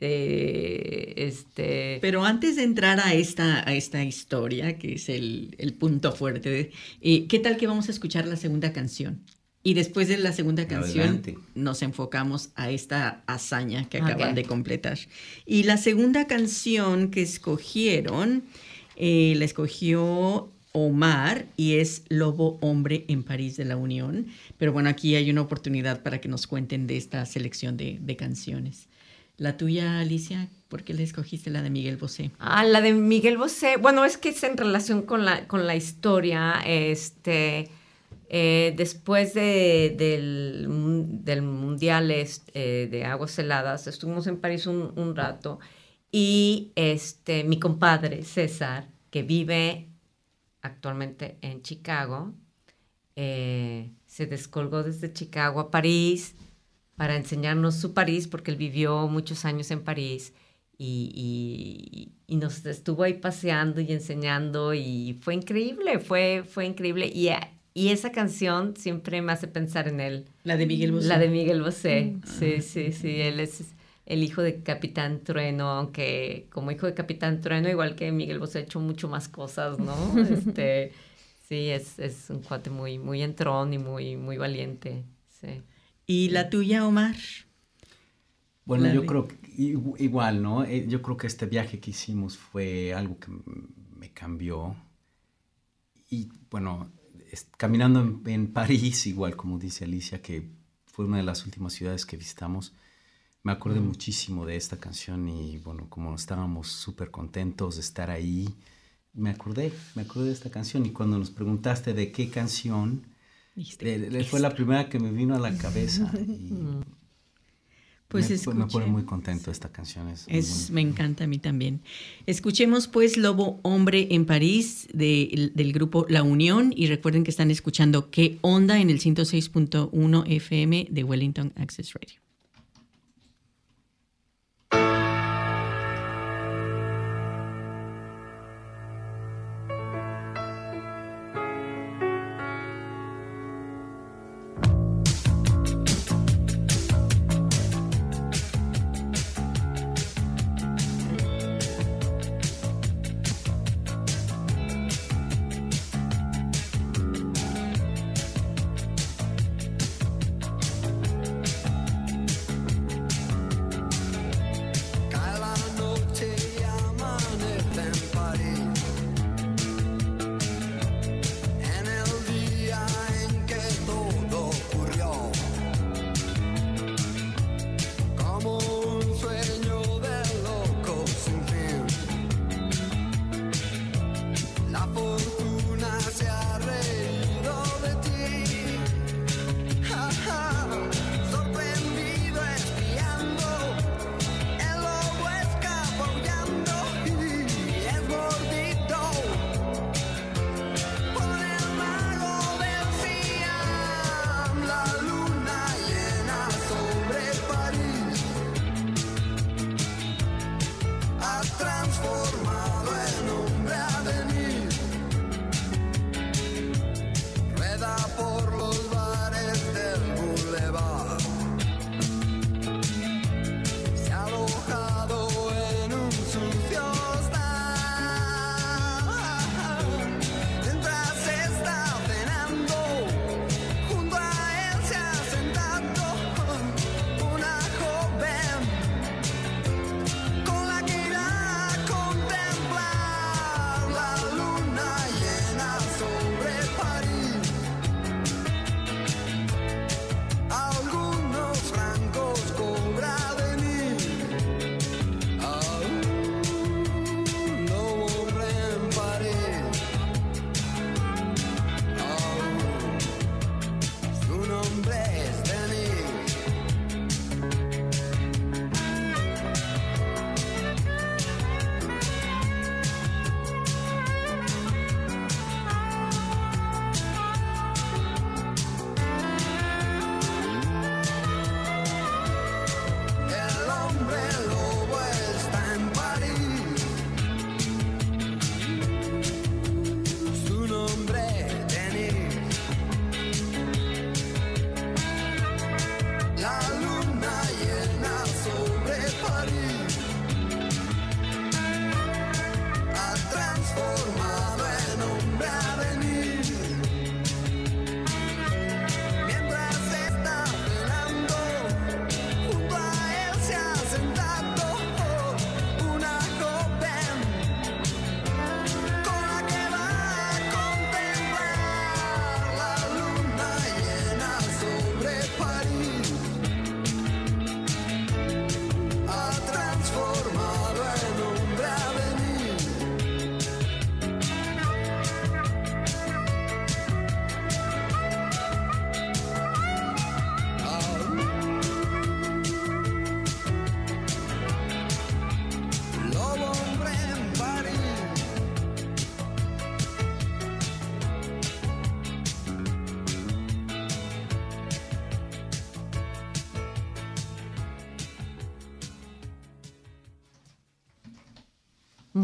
Speaker 3: eh, este...
Speaker 1: Pero antes de entrar a esta, a esta historia, que es el, el punto fuerte, de- eh, ¿qué tal que vamos a escuchar la segunda canción? Y después de la segunda canción
Speaker 4: Adelante.
Speaker 1: nos enfocamos a esta hazaña que acaban de completar. Y la segunda canción que escogieron, eh, la escogió Omar y es Lobo Hombre en París de la Unión. Pero bueno, aquí hay una oportunidad para que nos cuenten de esta selección de, de canciones. La tuya, Alicia, ¿por qué le escogiste la de Miguel Bosé?
Speaker 3: Ah, la de Miguel Bosé. Bueno, es que es en relación con la, con la historia. Este, eh, después de- del, del Mundial este, de Aguas Heladas, estuvimos en París un, un rato y este, mi compadre César, que vive actualmente en Chicago, eh, se descolgó desde Chicago a París para enseñarnos su París, porque él vivió muchos años en París y, y- y nos estuvo ahí paseando y enseñando y fue increíble, fue, fue increíble. Y, y esa canción siempre me hace pensar en él.
Speaker 1: La de Miguel Bosé.
Speaker 3: La de Miguel Bosé, sí, sí, sí, él es el hijo de Capitán Trueno, aunque como hijo de Capitán Trueno, igual que Miguel Bosé, ha hecho mucho más cosas, ¿no? Este, sí, es, es un cuate muy, muy entrón y muy, muy valiente, sí.
Speaker 1: ¿Y la tuya, Omar?
Speaker 4: Bueno,
Speaker 1: La
Speaker 4: yo
Speaker 1: de-
Speaker 4: creo que igu- igual, ¿no? Eh, Yo creo que este viaje que hicimos fue algo que me cambió. Y bueno, caminando en, en París, igual como dice Alicia, que fue una de las últimas ciudades que visitamos, me acordé muchísimo de esta canción y bueno, como estábamos súper contentos de estar ahí, me acordé, me acordé de esta canción y cuando nos preguntaste de qué canción,
Speaker 1: Dijiste,
Speaker 4: fue la primera que me vino a la cabeza y
Speaker 1: Pues
Speaker 4: me, me pone muy contento esta canción. Es,
Speaker 1: me encanta a mí también. Escuchemos pues Lobo Hombre en París de- del grupo La Unión y recuerden que están escuchando qué onda en el 106.1 FM de Wellington Access Radio.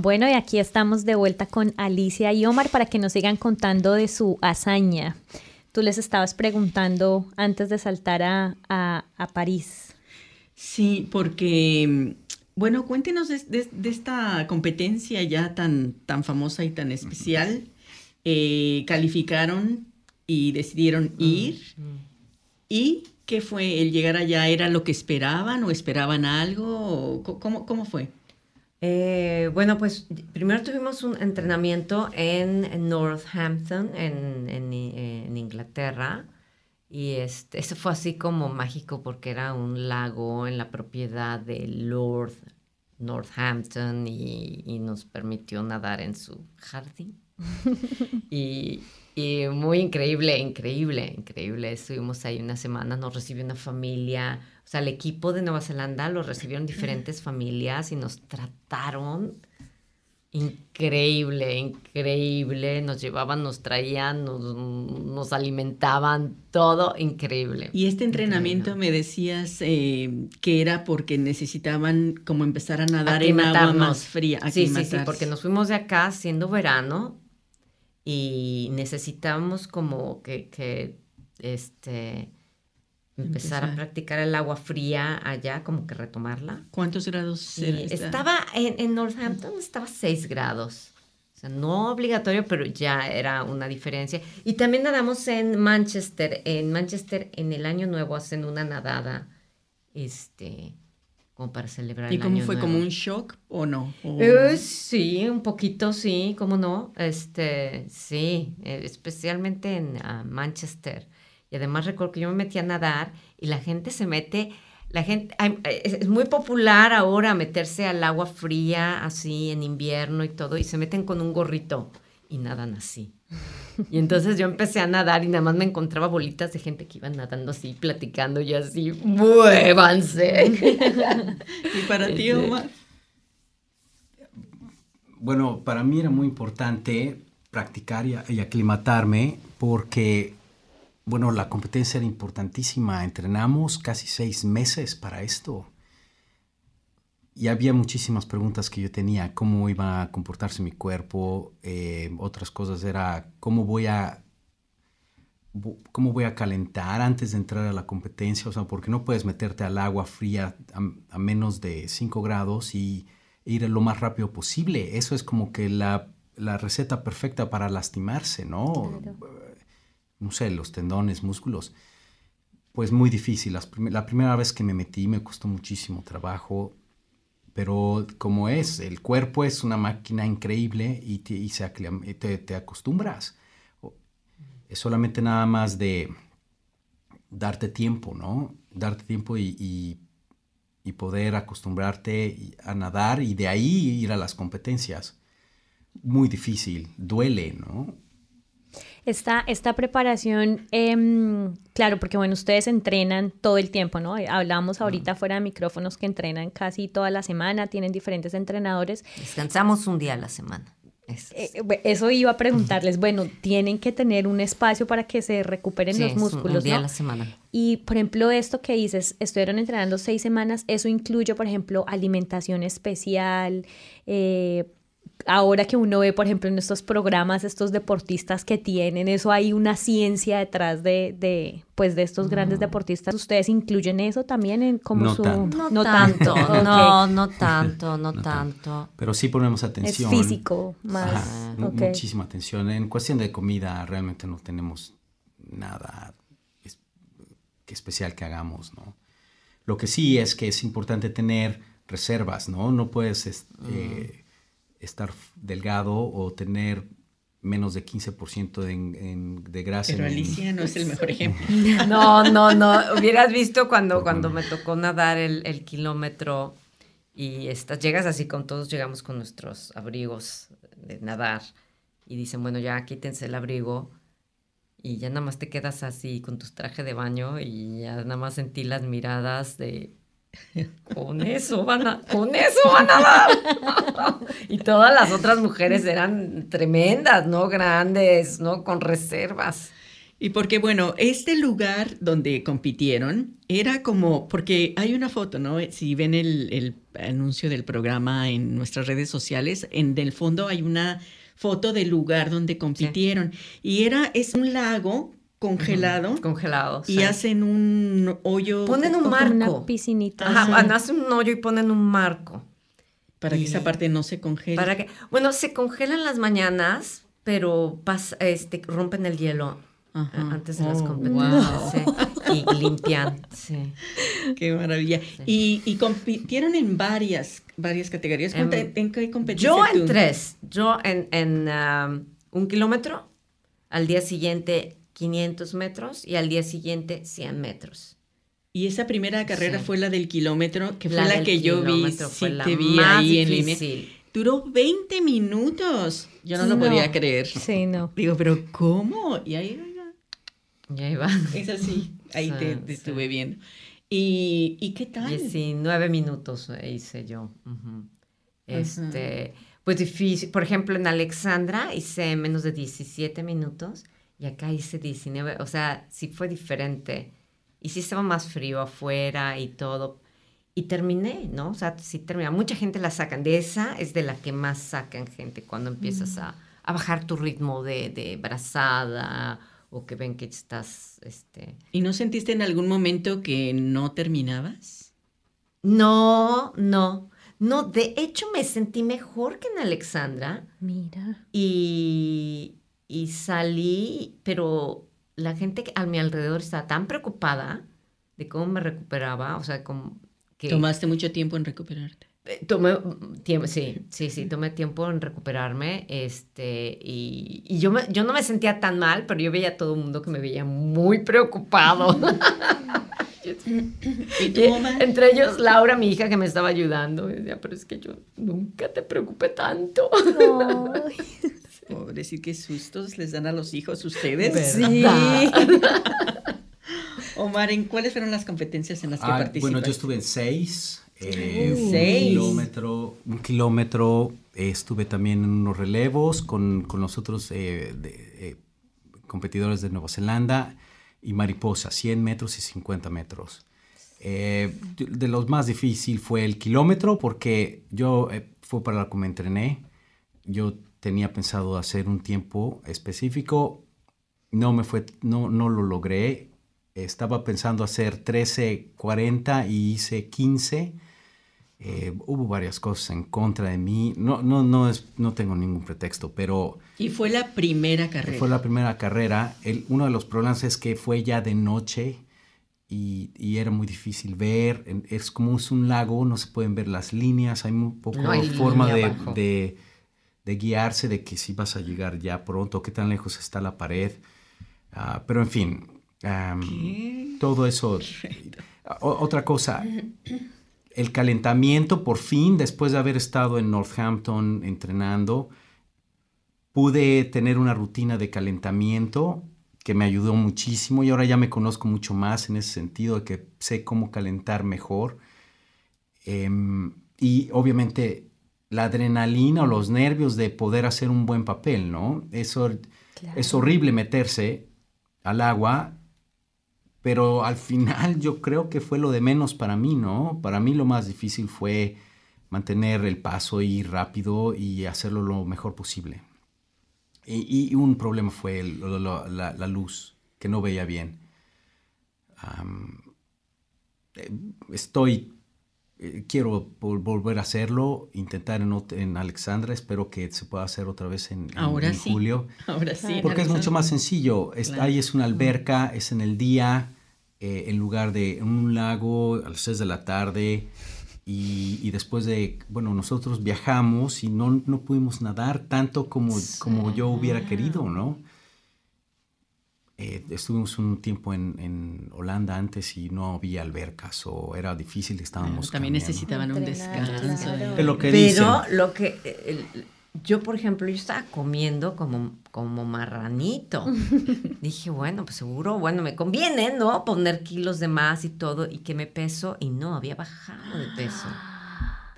Speaker 2: Bueno, y aquí estamos de vuelta con Alicia y Omar para que nos sigan contando de su hazaña. Tú les estabas preguntando antes de saltar a, a, París.
Speaker 1: Sí, porque, bueno, cuéntenos de, esta competencia ya tan, tan famosa y tan especial. Eh, calificaron y decidieron ir. ¿Y qué fue? ¿El llegar allá era lo que esperaban o esperaban algo? ¿Cómo, cómo fue?
Speaker 3: Eh, bueno, pues primero tuvimos un entrenamiento en Northampton, en, en, Inglaterra. Y este, eso fue así como mágico porque era un lago en la propiedad de Lord Northampton y, y nos permitió nadar en su jardín. y, y muy increíble, increíble, increíble. Estuvimos ahí una semana, nos recibió una familia, o sea, el equipo de Nueva Zelanda lo recibieron diferentes familias y nos trataron increíble, increíble. Nos llevaban, nos traían, nos, alimentaban, todo increíble.
Speaker 1: Y este entrenamiento me decías eh, que era porque necesitaban como empezar a nadar en agua más fría.
Speaker 3: Sí, sí, sí, porque nos fuimos de acá siendo verano y necesitamos como que, que este, empezar, a practicar el agua fría allá, como que retomarla.
Speaker 1: ¿Cuántos grados era
Speaker 3: Estaba en, en, Northampton, estaba 6 grados. O sea, no obligatorio, pero ya era una diferencia. Y también nadamos en Manchester. En Manchester, en el año nuevo, hacen una nadada. Este como para celebrar.
Speaker 1: ¿Y cómo fue? ¿Como un shock o no?
Speaker 3: Eh, sí, un poquito, sí, cómo no. Este, sí, eh, especialmente en ah, Manchester. Y además recuerdo que yo me metí a nadar y la gente se mete, la gente, es muy popular ahora meterse al agua fría así en invierno y todo, y se meten con un gorrito y nadan así. Y entonces yo empecé a nadar y nada más me encontraba bolitas de gente que iban nadando así, platicando y así, muévanse.
Speaker 1: ¿Y para ti, este, Omar?
Speaker 4: Bueno, para mí era muy importante practicar y, y aclimatarme porque, bueno, la competencia era importantísima. Entrenamos casi seis meses para esto y había muchísimas preguntas que yo tenía, cómo iba a comportarse mi cuerpo, eh, otras cosas era cómo voy a cómo voy a calentar antes de entrar a la competencia, o sea, porque no puedes meterte al agua fría a, menos de 5 grados y ir lo más rápido posible. Eso es como que la receta perfecta para lastimarse, ¿no? No sé, los tendones, músculos. Pues muy difícil. la primera vez que me metí me costó muchísimo trabajo pero como es, el cuerpo es una máquina increíble y, te, te, acostumbras. Es solamente nada más de darte tiempo, ¿no? Darte tiempo y, y, poder acostumbrarte a nadar y de ahí ir a las competencias. Muy difícil, duele, ¿no?
Speaker 2: Esta, esta preparación, em, claro, porque bueno, ustedes entrenan todo el tiempo, ¿no? Hablábamos ahorita fuera de micrófonos que entrenan casi toda la semana, tienen diferentes entrenadores.
Speaker 3: Descansamos un día a la semana.
Speaker 2: Eso, eh, eso iba a preguntarles, bueno, tienen que tener un espacio para que se recuperen los músculos. Un
Speaker 3: día a la semana.
Speaker 2: Y por ejemplo, esto que dices, estuvieron entrenando seis semanas, eso incluye, por ejemplo, alimentación especial, eh, ahora que uno ve, por ejemplo, en estos programas, estos deportistas que tienen, eso hay una ciencia detrás de, de pues, de estos grandes deportistas. ¿Ustedes incluyen eso también en como
Speaker 4: no
Speaker 2: su...
Speaker 4: Tanto.
Speaker 3: No, tanto, no, no tanto, no, tanto.
Speaker 4: Pero sí ponemos atención.
Speaker 2: Es físico, más.
Speaker 4: Muchísima atención. En cuestión de comida, realmente no tenemos nada que especial que hagamos, ¿no? Lo que sí es que es importante tener reservas, ¿no? No puedes... Este, estar delgado o tener menos de 15% de, de grasa.
Speaker 1: Pero Alicia no es el mejor ejemplo.
Speaker 3: no, no, no. Hubieras visto cuando, cuando me tocó nadar el, kilómetro y estás, llegas así con todos, llegamos con nuestros abrigos de nadar y dicen, bueno, ya quítense el abrigo y ya nada más te quedas así con tus trajes de baño y ya nada más sentí las miradas de con eso van a, con eso van a dar. y todas las otras mujeres eran tremendas, ¿no? Grandes, ¿no? Con reservas.
Speaker 1: Y porque, bueno, este lugar donde compitieron era como, porque hay una foto, ¿no? Si ven el, el anuncio del programa en nuestras redes sociales, en el fondo hay una foto del lugar donde compitieron. Y era, es un lago congelado.
Speaker 3: Congelado.
Speaker 1: Y hacen un hoyo.
Speaker 3: Ponen un marco.
Speaker 2: una piscinita.
Speaker 3: Ajá, hacen un hoyo y ponen un marco.
Speaker 1: Para que esa parte no se congele.
Speaker 3: Para que, bueno, se congelan las mañanas, pero pas- este, rompen el hielo
Speaker 1: Ajá.
Speaker 3: eh, antes de las
Speaker 1: Oh,
Speaker 3: competencias. sí, y limpian. Sí.
Speaker 1: Qué maravilla. Y, y compitieron en varias, varias categorías.
Speaker 3: En-
Speaker 1: ¿Cuánta- ¿En, qué competiste
Speaker 3: Yo en
Speaker 1: tú?
Speaker 3: tres. Yo en, en um, un kilómetro, al día siguiente 500 metros y al día siguiente 100 metros.
Speaker 1: Y esa primera carrera
Speaker 3: Sí.
Speaker 1: fue la del kilómetro, que fue
Speaker 3: La
Speaker 1: la,
Speaker 3: del
Speaker 1: que yo vi. Sí,
Speaker 3: fue la
Speaker 1: te vi
Speaker 3: más
Speaker 1: ahí en línea.
Speaker 3: difícil.
Speaker 1: Duró 20 minutos. Yo no lo
Speaker 2: No.
Speaker 1: podía creer.
Speaker 2: Sí, no.
Speaker 1: Digo, pero ¿cómo? Y ahí, oiga,
Speaker 3: Ya iba.
Speaker 1: es así. Ahí te,
Speaker 3: Sí,
Speaker 1: te
Speaker 3: sí.
Speaker 1: estuve viendo. ¿Y, ¿y qué tal?
Speaker 3: 19 minutos hice yo. Ujú. Este, pues difícil. Por ejemplo, en Alexandra hice menos de 17 minutos y acá hice 19. O sea, sí fue diferente. Y sí estaba más frío afuera y todo. Y terminé, ¿no? O sea, sí terminé. Mucha gente la sacan. De esa es de la que más sacan gente cuando empiezas a, a bajar tu ritmo de, de brazada o que ven que estás, este...
Speaker 1: ¿Y no sentiste en algún momento que no terminabas?
Speaker 3: No, no. No, de hecho me sentí mejor que en Alexandra
Speaker 2: Mira.
Speaker 3: y, y salí, pero la gente a mi alrededor estaba tan preocupada de cómo me recuperaba, o sea, como que...
Speaker 1: Tomaste mucho tiempo en recuperarte.
Speaker 3: Eh, Tomé mm, tiempo, sí, sí, sí, tomé tiempo en recuperarme, este, y, y yo, me- yo no me sentía tan mal, pero yo veía a todo el mundo que me veía muy preocupado.
Speaker 1: ¿Y tú, Omar?
Speaker 3: Entre ellos, Laura, mi hija, que me estaba ayudando, y decía, pero es que yo nunca te preocupé tanto.
Speaker 2: Ay,
Speaker 1: Pobrecito, qué sustos les dan a los hijos ustedes.
Speaker 2: sí.
Speaker 1: Omar, ¿en cuáles fueron las competencias en las que
Speaker 4: Ah,
Speaker 1: participaste?
Speaker 4: bueno, yo estuve en seis. eh, un
Speaker 1: Seis.
Speaker 4: kilómetro, un kilómetro. eh, estuve también en unos relevos con, con los otros eh, de- eh, competidores de Nueva Zelanda y mariposa, 100 metros y 50 metros. Eh, de los más difícil fue el kilómetro porque yo eh, fue para lo que me entrené. Yo tenía pensado hacer un tiempo específico, no me fue, no, no lo logré. Estaba pensando hacer 13.40 y hice 15. Eh, hubo varias cosas en contra de mí. No, no, no, es, no tengo ningún pretexto, pero
Speaker 1: Y fue la primera carrera.
Speaker 4: fue la primera carrera. El- uno de los problemas es que fue ya de noche y, y era muy difícil ver. Es como es un lago, no se pueden ver las líneas, hay muy poco
Speaker 3: No hay
Speaker 4: forma de, de- de guiarse de que si vas a llegar ya pronto, qué tan lejos está la pared. Ah, pero en fin, todo eso. O- otra cosa, el calentamiento, por fin, después de haber estado en Northampton entrenando, pude tener una rutina de calentamiento que me ayudó muchísimo y ahora ya me conozco mucho más en ese sentido de que sé cómo calentar mejor. Em, y obviamente la adrenalina o los nervios de poder hacer un buen papel, ¿no? Eso es horrible meterse al agua, pero al final yo creo que fue lo de menos para mí, ¿no? Para mí lo más difícil fue mantener el paso, ir rápido y hacerlo lo mejor posible. Y, y un problema fue el- lo- lo- la, la luz, que no veía bien. Eh, estoy, eh, quiero vol- volver a hacerlo, intentar en, en Alexandra, espero que se pueda hacer otra vez en, en-
Speaker 1: Ahora
Speaker 4: en
Speaker 1: sí.
Speaker 4: julio.
Speaker 1: Ahora sí.
Speaker 4: Porque es mucho más sencillo. Es-
Speaker 1: Claro.
Speaker 4: Ahí es una alberca, es en el día, eh, en lugar de un lago a las 6 de la tarde. Y, y después de, bueno, nosotros viajamos y no, no pudimos nadar tanto como, como yo hubiera querido, ¿no? Eh, estuvimos un tiempo en, en Holanda antes y no había albercas o era difícil, estábamos
Speaker 1: También
Speaker 4: cambiando.
Speaker 1: necesitaban un descanso.
Speaker 2: claro.
Speaker 4: Lo que dicen.
Speaker 3: Pero lo que el- yo, por ejemplo, yo estaba comiendo como, como marranito. Dije, bueno, pues seguro, bueno, me conviene, ¿no? Poner kilos de más y todo, y que me peso, y no, había bajado de peso.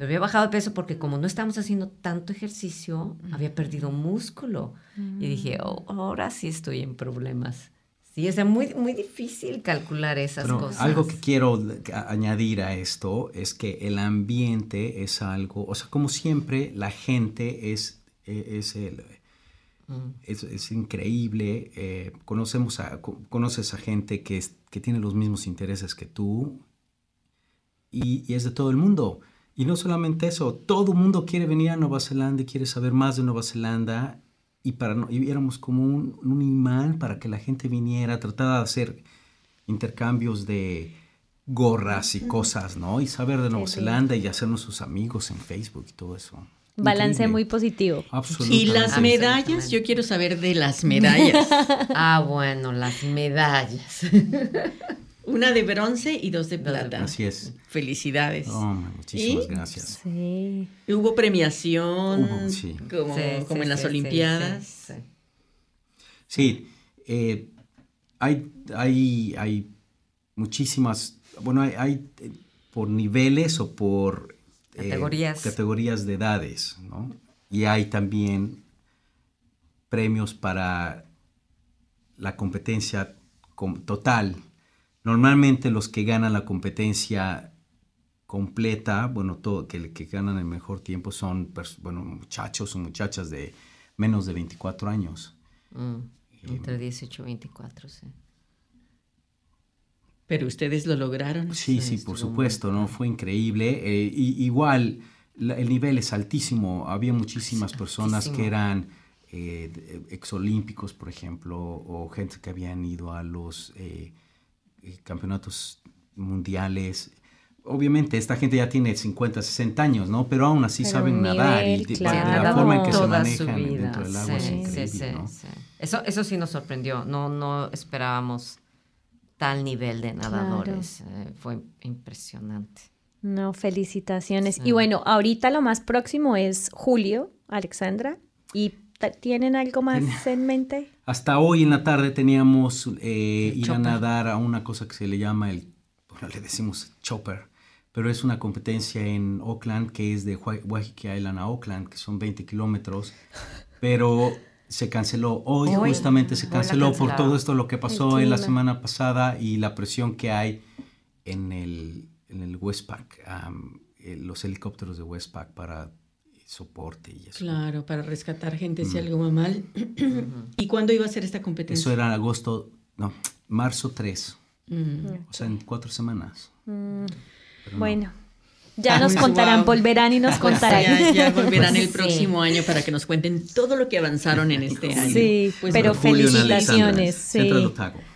Speaker 3: Pero había bajado de peso porque como no estábamos haciendo tanto ejercicio, había perdido músculo. Y dije, oh, ahora sí estoy en problemas Sí, es muy, muy difícil calcular esas
Speaker 4: Pero
Speaker 3: cosas.
Speaker 4: algo que quiero añadir a esto es que el ambiente es algo, o sea, como siempre, la gente es, e- es, el- es, es increíble. eh, conocemos a, co- conoces a gente que, es- que tiene los mismos intereses que tú y, y es de todo el mundo. Y no solamente eso, todo el mundo quiere venir a Nueva Zelanda y quiere saber más de Nueva Zelanda. Y, para, no- y éramos como un, un imán para que la gente viniera, trataba de hacer intercambios de gorras y cosas, ¿no? Y saber de Nueva
Speaker 2: Sí, sí.
Speaker 4: Zelanda y hacernos sus amigos en Facebook y todo eso.
Speaker 2: Balance
Speaker 4: Increíble.
Speaker 2: muy positivo.
Speaker 4: Absolutamente.
Speaker 1: Y las medallas, yo quiero saber de las medallas.
Speaker 3: Ah, bueno, las medallas.
Speaker 1: Una de bronce y dos de plata.
Speaker 4: Así es.
Speaker 1: Felicidades.
Speaker 4: Oh, muchísimas
Speaker 1: ¿Y?
Speaker 4: gracias.
Speaker 2: Sí.
Speaker 1: Hubo premiación,
Speaker 4: Hubo, sí.
Speaker 1: como,
Speaker 3: Sí,
Speaker 1: como
Speaker 3: sí,
Speaker 1: en las Olimpiadas.
Speaker 3: sí, sí.
Speaker 4: Sí, eh, hay, hay, hay muchísimas, bueno, hay, hay, eh, por niveles o por eh,
Speaker 3: Categorías.
Speaker 4: categorías de edades, ¿no? Y hay también premios para la competencia com- total. Normalmente los que ganan la competencia completa, bueno, todo, que, que ganan el mejor tiempo son, bueno, muchachos o muchachas de menos de 24 años.
Speaker 3: Mm, entre 18 y 24, sí.
Speaker 1: Pero ustedes lo lograron.
Speaker 4: Sí, sí, por supuesto, ¿no? Fue increíble. eh, y, igual, la- el nivel es altísimo. Había muchísimas personas que eran eh, exolímpicos, por ejemplo, o gente que habían ido a los eh, eh, campeonatos mundiales. Obviamente, esta gente ya tiene 50, 60 años, ¿no? Pero aún así
Speaker 2: Pero
Speaker 4: saben nadar y de- la forma en que se
Speaker 3: Toda su
Speaker 4: manejan
Speaker 3: vida,
Speaker 4: dentro del agua es
Speaker 3: sí,
Speaker 4: increíble,
Speaker 3: sí, sí,
Speaker 4: ¿no?
Speaker 3: sí. Eso, eso sí nos sorprendió. No, no esperábamos tal nivel de nadadores. Eh, fue impresionante.
Speaker 2: No, felicitaciones.
Speaker 3: Sí.
Speaker 2: Y bueno, ahorita lo más próximo es julio, Alexandra. ¿Y tienen algo más en mente?
Speaker 4: Hasta hoy en la tarde teníamos eh, ir a nadar a una cosa que se le llama el, bueno, le decimos chopper, pero es una competencia en Auckland que es de Wai- Waiheke Island a Auckland, que son 20 kilómetros, pero se canceló. Hoy,
Speaker 3: Hoy.
Speaker 4: justamente se canceló por todo esto lo que pasó en la semana pasada y la presión que hay en el, en el Westpac, am, eh, los helicópteros de Westpac para soporte y eso.
Speaker 1: Claro, para rescatar gente si algo va mal. ¿Y cuándo iba a ser esta competencia?
Speaker 4: Eso era en agosto, no, marzo 3.
Speaker 1: Mm.
Speaker 4: O sea, en cuatro semanas.
Speaker 2: Bueno, ya nos contarán,
Speaker 1: wow.
Speaker 2: volverán y nos contarán.
Speaker 1: Ya, ya volverán el
Speaker 3: Sí.
Speaker 1: próximo año para que nos cuenten todo lo que avanzaron en este año.
Speaker 2: Sí,
Speaker 1: Pues,
Speaker 2: pero felicitaciones, sí.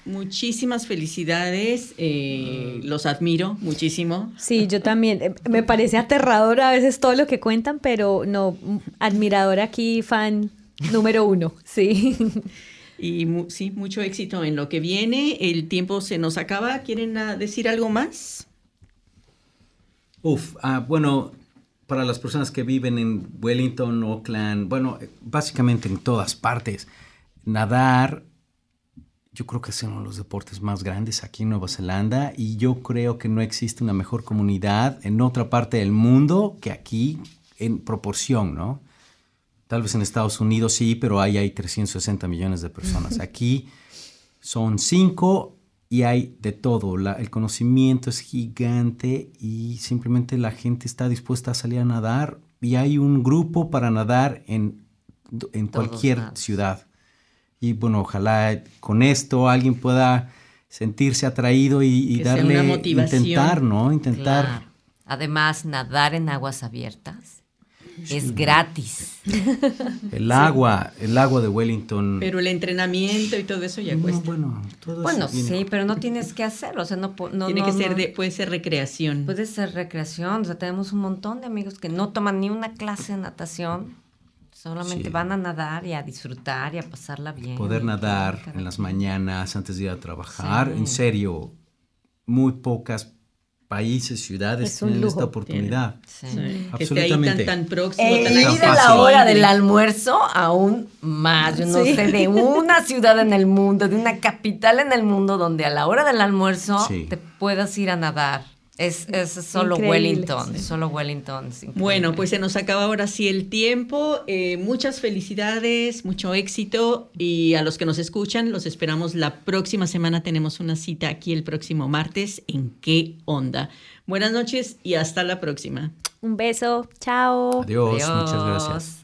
Speaker 1: Muchísimas felicidades, eh, los admiro muchísimo.
Speaker 2: Sí, yo también. Eh, Me parece aterrador a veces todo lo que cuentan, pero no, admirador aquí, fan número uno, sí.
Speaker 1: Y mu- sí, mucho éxito en lo que viene. El tiempo se nos acaba. ¿Quieren ah, decir algo más?
Speaker 4: Uf, ah, bueno, para las personas que viven en Wellington, Auckland, bueno, eh, básicamente en todas partes, nadar, yo creo que es uno de los deportes más grandes aquí en Nueva Zelanda y yo creo que no existe una mejor comunidad en otra parte del mundo que aquí en proporción, ¿no? Tal vez en Estados Unidos sí, pero ahí hay 360 millones de personas. Aquí son cinco y hay de todo. La- el conocimiento es gigante y simplemente la gente está dispuesta a salir a nadar y hay un grupo para nadar en, en cualquier
Speaker 3: lados.
Speaker 4: ciudad. Y bueno, ojalá con esto alguien pueda sentirse atraído y, y darle,
Speaker 1: una motivación.
Speaker 4: intentar, ¿no? Intentar.
Speaker 3: Claro. Además, nadar en aguas abiertas es gratis.
Speaker 4: El agua, el agua de Wellington.
Speaker 1: Pero el entrenamiento y todo eso ya
Speaker 4: No,
Speaker 1: cuesta.
Speaker 4: bueno, todo
Speaker 3: Bueno,
Speaker 4: eso
Speaker 3: sí, pero no tienes que hacerlo. O sea, no, no
Speaker 1: Tiene
Speaker 3: no,
Speaker 1: que ser de, puede ser recreación.
Speaker 3: Puede ser recreación. O sea, tenemos un montón de amigos que no toman ni una clase de natación. Solamente
Speaker 4: Sí.
Speaker 3: van a nadar y a disfrutar y a pasarla bien.
Speaker 4: poder nadar en las mañanas antes de ir a trabajar.
Speaker 3: Sí.
Speaker 4: En serio, muy pocas países, ciudades tienen esta oportunidad.
Speaker 3: Sí.
Speaker 1: Sí. Esté ahí tan,
Speaker 4: Absolutamente.
Speaker 1: tan próximo,
Speaker 3: E
Speaker 1: tan
Speaker 3: ir a la hora del almuerzo aún más. Yo no
Speaker 2: Sí.
Speaker 3: sé de una ciudad en el mundo, de una capital en el mundo donde a la hora del almuerzo
Speaker 4: Sí.
Speaker 3: te puedas ir a nadar. Es, es solo Wellington, solo Wellington.
Speaker 1: Bueno, pues se nos acaba ahora sí el tiempo. Eh, muchas felicidades, mucho éxito y a los que nos escuchan los esperamos la próxima semana. Tenemos una cita aquí el próximo martes en qué onda. Buenas noches y hasta la próxima.
Speaker 2: Un beso, chao.
Speaker 4: Adiós. muchas gracias.